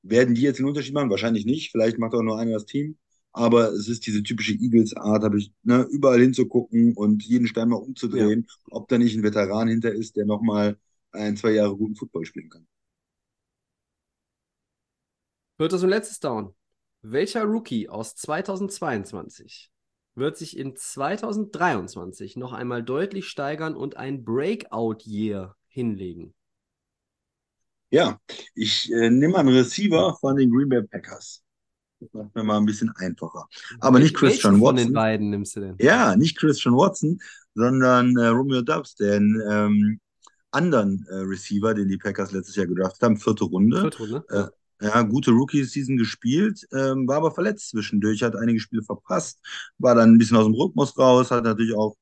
Werden die jetzt den Unterschied machen? Wahrscheinlich nicht. Vielleicht macht auch nur einer das Team. Aber es ist diese typische Eagles-Art, habe ich, ne, überall hinzugucken und jeden Stein mal umzudrehen, ja. ob da nicht ein Veteran hinter ist, der nochmal ein, zwei Jahre guten Football spielen kann. Viertes und letztes Down. Welcher Rookie aus 2022 wird sich in 2023 noch einmal deutlich steigern und ein Breakout-Year hinlegen? Ja, ich äh, nehme einen Receiver von den Green Bay Packers. Das macht mir mal ein bisschen einfacher. Aber nicht Christian Watson. Von den beiden nimmst du denn? Ja, nicht Christian Watson, sondern äh, Romeo Dubs, den ähm, anderen äh, Receiver, den die Packers letztes Jahr gedraftet haben, vierte Runde. Vierte Runde. Ja, gute Rookie-Season gespielt, ähm, war aber verletzt zwischendurch, hat einige Spiele verpasst, war dann ein bisschen aus dem Rhythmus raus, hat natürlich auch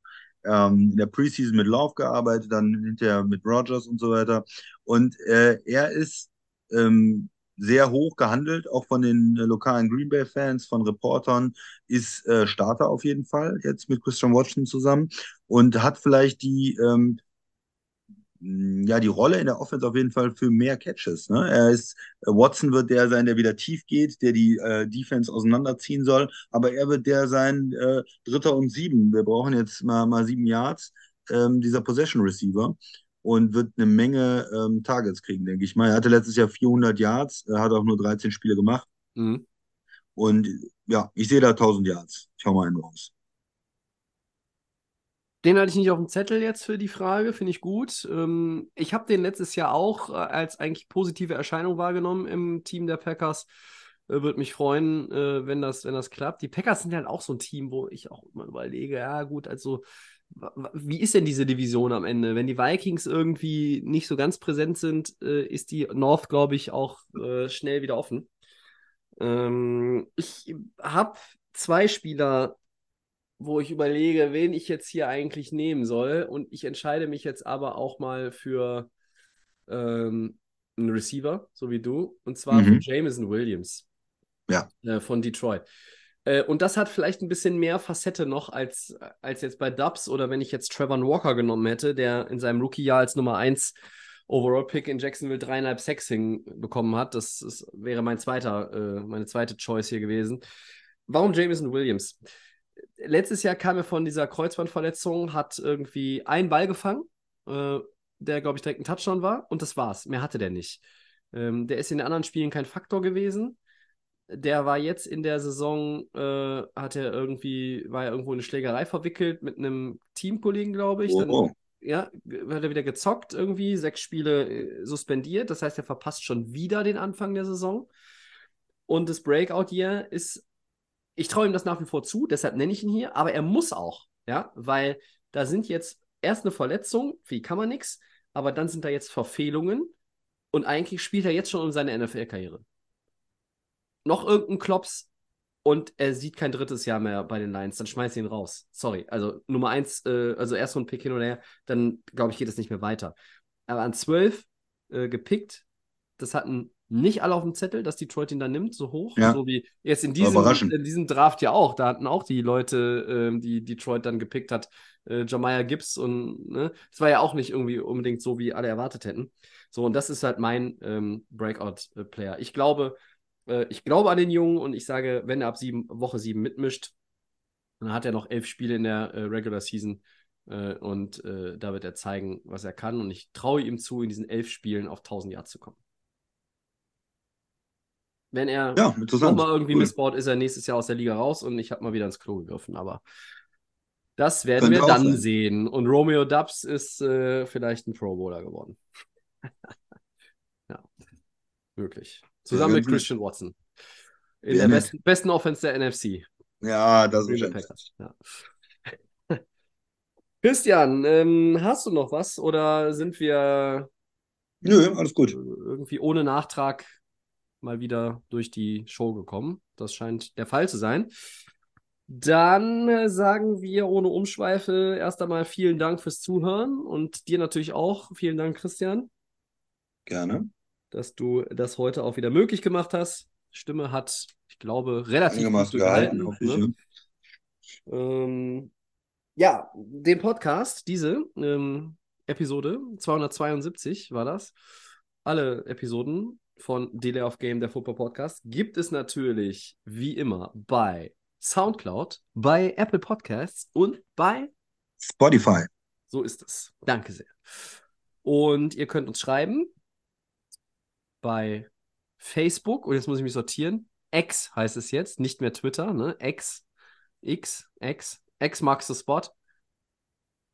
ähm, in der Preseason mit Love gearbeitet, dann hinterher mit Rogers und so weiter. Und äh, er ist ähm, sehr hoch gehandelt, auch von den äh, lokalen Green Bay-Fans, von Reportern, ist äh, Starter auf jeden Fall jetzt mit Christian Watson zusammen und hat vielleicht die ähm, ja, die Rolle in der Offense auf jeden Fall für mehr Catches. Ne? Er ist, äh, Watson wird der sein, der wieder tief geht, der die äh, Defense auseinanderziehen soll, aber er wird der sein, äh, Dritter und Sieben. Wir brauchen jetzt mal, mal sieben Yards, ähm, dieser Possession Receiver und wird eine Menge ähm, Targets kriegen, denke ich mal. Er hatte letztes Jahr 400 Yards, er hat auch nur 13 Spiele gemacht. Mhm. Und ja, ich sehe da 1000 Yards. Ich hau mal einen raus. Den hatte ich nicht auf dem Zettel jetzt für die Frage, finde ich gut. Ähm, ich habe den letztes Jahr auch äh, als eigentlich positive Erscheinung wahrgenommen im Team der Packers. Äh, Würde mich freuen, äh, wenn, das, wenn das klappt. Die Packers sind halt auch so ein Team, wo ich auch immer überlege, ja gut, also wie ist denn diese Division am Ende? Wenn die Vikings irgendwie nicht so ganz präsent sind, ist die North, glaube ich, auch schnell wieder offen. Ähm, ich habe zwei Spieler wo ich überlege, wen ich jetzt hier eigentlich nehmen soll. Und ich entscheide mich jetzt aber auch mal für ähm, einen Receiver, so wie du, und zwar mhm. für Jameson Williams. Ja. Äh, von Detroit. Äh, und das hat vielleicht ein bisschen mehr Facette noch als, als jetzt bei Dubs oder wenn ich jetzt Trevor Walker genommen hätte, der in seinem Rookie-Jahr als Nummer 1 Overall-Pick in Jacksonville dreieinhalb Sacks bekommen hat. Das, das wäre mein zweiter, äh, meine zweite Choice hier gewesen. Warum Jameson Williams? Letztes Jahr kam er von dieser Kreuzbandverletzung, hat irgendwie einen Ball gefangen, äh, der, glaube ich, direkt ein Touchdown war, und das war's. Mehr hatte der nicht. Ähm, der ist in den anderen Spielen kein Faktor gewesen. Der war jetzt in der Saison, äh, hat er irgendwie, war er irgendwo in eine Schlägerei verwickelt mit einem Teamkollegen, glaube ich. Oh, Dann, oh. Ja, hat er wieder gezockt irgendwie, sechs Spiele äh, suspendiert. Das heißt, er verpasst schon wieder den Anfang der Saison. Und das Breakout-Year ist ich traue ihm das nach wie vor zu, deshalb nenne ich ihn hier, aber er muss auch, ja, weil da sind jetzt erst eine Verletzung, wie kann man nichts, aber dann sind da jetzt Verfehlungen und eigentlich spielt er jetzt schon um seine NFL-Karriere. Noch irgendein Klops und er sieht kein drittes Jahr mehr bei den Lions, dann schmeißt ihn raus. Sorry, also Nummer eins, äh, also erst so ein Pick hin oder her, dann glaube ich, geht es nicht mehr weiter. Aber an zwölf äh, gepickt, das hatten nicht alle auf dem Zettel, dass Detroit ihn dann nimmt, so hoch. Ja. So wie jetzt in diesem, in diesem Draft ja auch. Da hatten auch die Leute, ähm, die Detroit dann gepickt hat, äh, Jamiah Gibbs und ne, es war ja auch nicht irgendwie unbedingt so, wie alle erwartet hätten. So, und das ist halt mein ähm, Breakout-Player. Ich glaube, äh, ich glaube an den Jungen und ich sage, wenn er ab sieben, Woche sieben mitmischt, dann hat er noch elf Spiele in der äh, Regular Season. Äh, und äh, da wird er zeigen, was er kann. Und ich traue ihm zu, in diesen elf Spielen auf 1000 Yards zu kommen. Wenn er ja, nochmal irgendwie cool. missbaut, ist er nächstes Jahr aus der Liga raus und ich habe mal wieder ins Klo gegriffen. Aber das werden Könnte wir dann sein. sehen. Und Romeo Dubs ist äh, vielleicht ein Pro Bowler geworden. ja, möglich. Zusammen ja, mit Christian Watson. In der besten, besten Offense der NFC. Ja, das ist ja. Christian, ähm, hast du noch was oder sind wir Nö, alles gut. Irgendwie ohne Nachtrag mal wieder durch die Show gekommen. Das scheint der Fall zu sein. Dann äh, sagen wir ohne Umschweife erst einmal vielen Dank fürs Zuhören und dir natürlich auch. Vielen Dank, Christian, Gerne. dass du das heute auch wieder möglich gemacht hast. Stimme hat, ich glaube, relativ gut gehalten, ich. ne? ja. Ähm, ja, den Podcast, diese ähm, Episode 272 war das. Alle Episoden von Delay of Game, der Football Podcast, gibt es natürlich wie immer bei Soundcloud, bei Apple Podcasts und bei Spotify. so ist es. Danke sehr. Und ihr könnt uns schreiben bei Facebook, und jetzt muss ich mich sortieren. X heißt es jetzt, nicht mehr Twitter, ne? X, X, X, X marks the spot.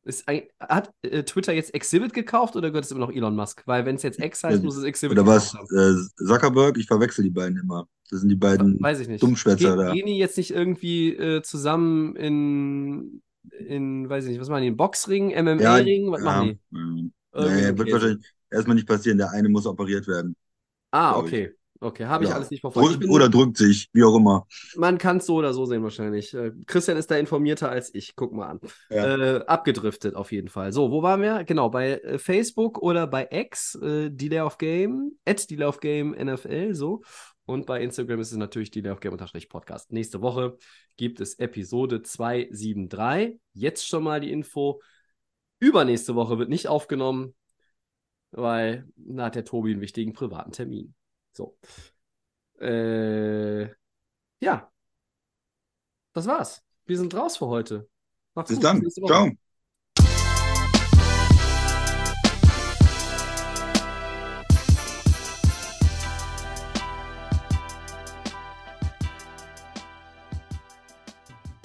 Ist ein, hat äh, Twitter jetzt Exhibit gekauft oder gehört es immer noch Elon Musk? Weil wenn es jetzt X heißt, Ja, muss es Exhibit Oder was? Äh, Zuckerberg? Ich verwechsel die beiden immer. Das sind die beiden Weiß ich nicht. Dummschwätzer da. Gehen die jetzt nicht irgendwie äh, zusammen in, in, weiß ich nicht, was machen die, in Boxring, MMA-Ring? Was machen die? Nee, so ein wird wahrscheinlich erstmal nicht passieren. Der eine muss operiert werden. Ah, glaub ich. Okay. Habe ich Ja. alles nicht verfolgt. Drückt, oder drückt sich, wie auch immer. Man kann es so oder so sehen wahrscheinlich. Äh, Christian ist da informierter als ich. Guck mal an. Ja. Äh, abgedriftet auf jeden Fall. So, wo waren wir? Genau, bei äh, Facebook oder bei X, äh, Delay of Game, at Delay of Game NFL, so. Und bei Instagram ist es natürlich Delay of Game unterstrich Podcast. Nächste Woche gibt es Episode 273. Jetzt schon mal die Info. Übernächste Woche wird nicht aufgenommen, weil da hat der Tobi einen wichtigen privaten Termin. So. Äh, ja. Das war's. Wir sind raus für heute. Macht's Bis gut. dann. Ciao.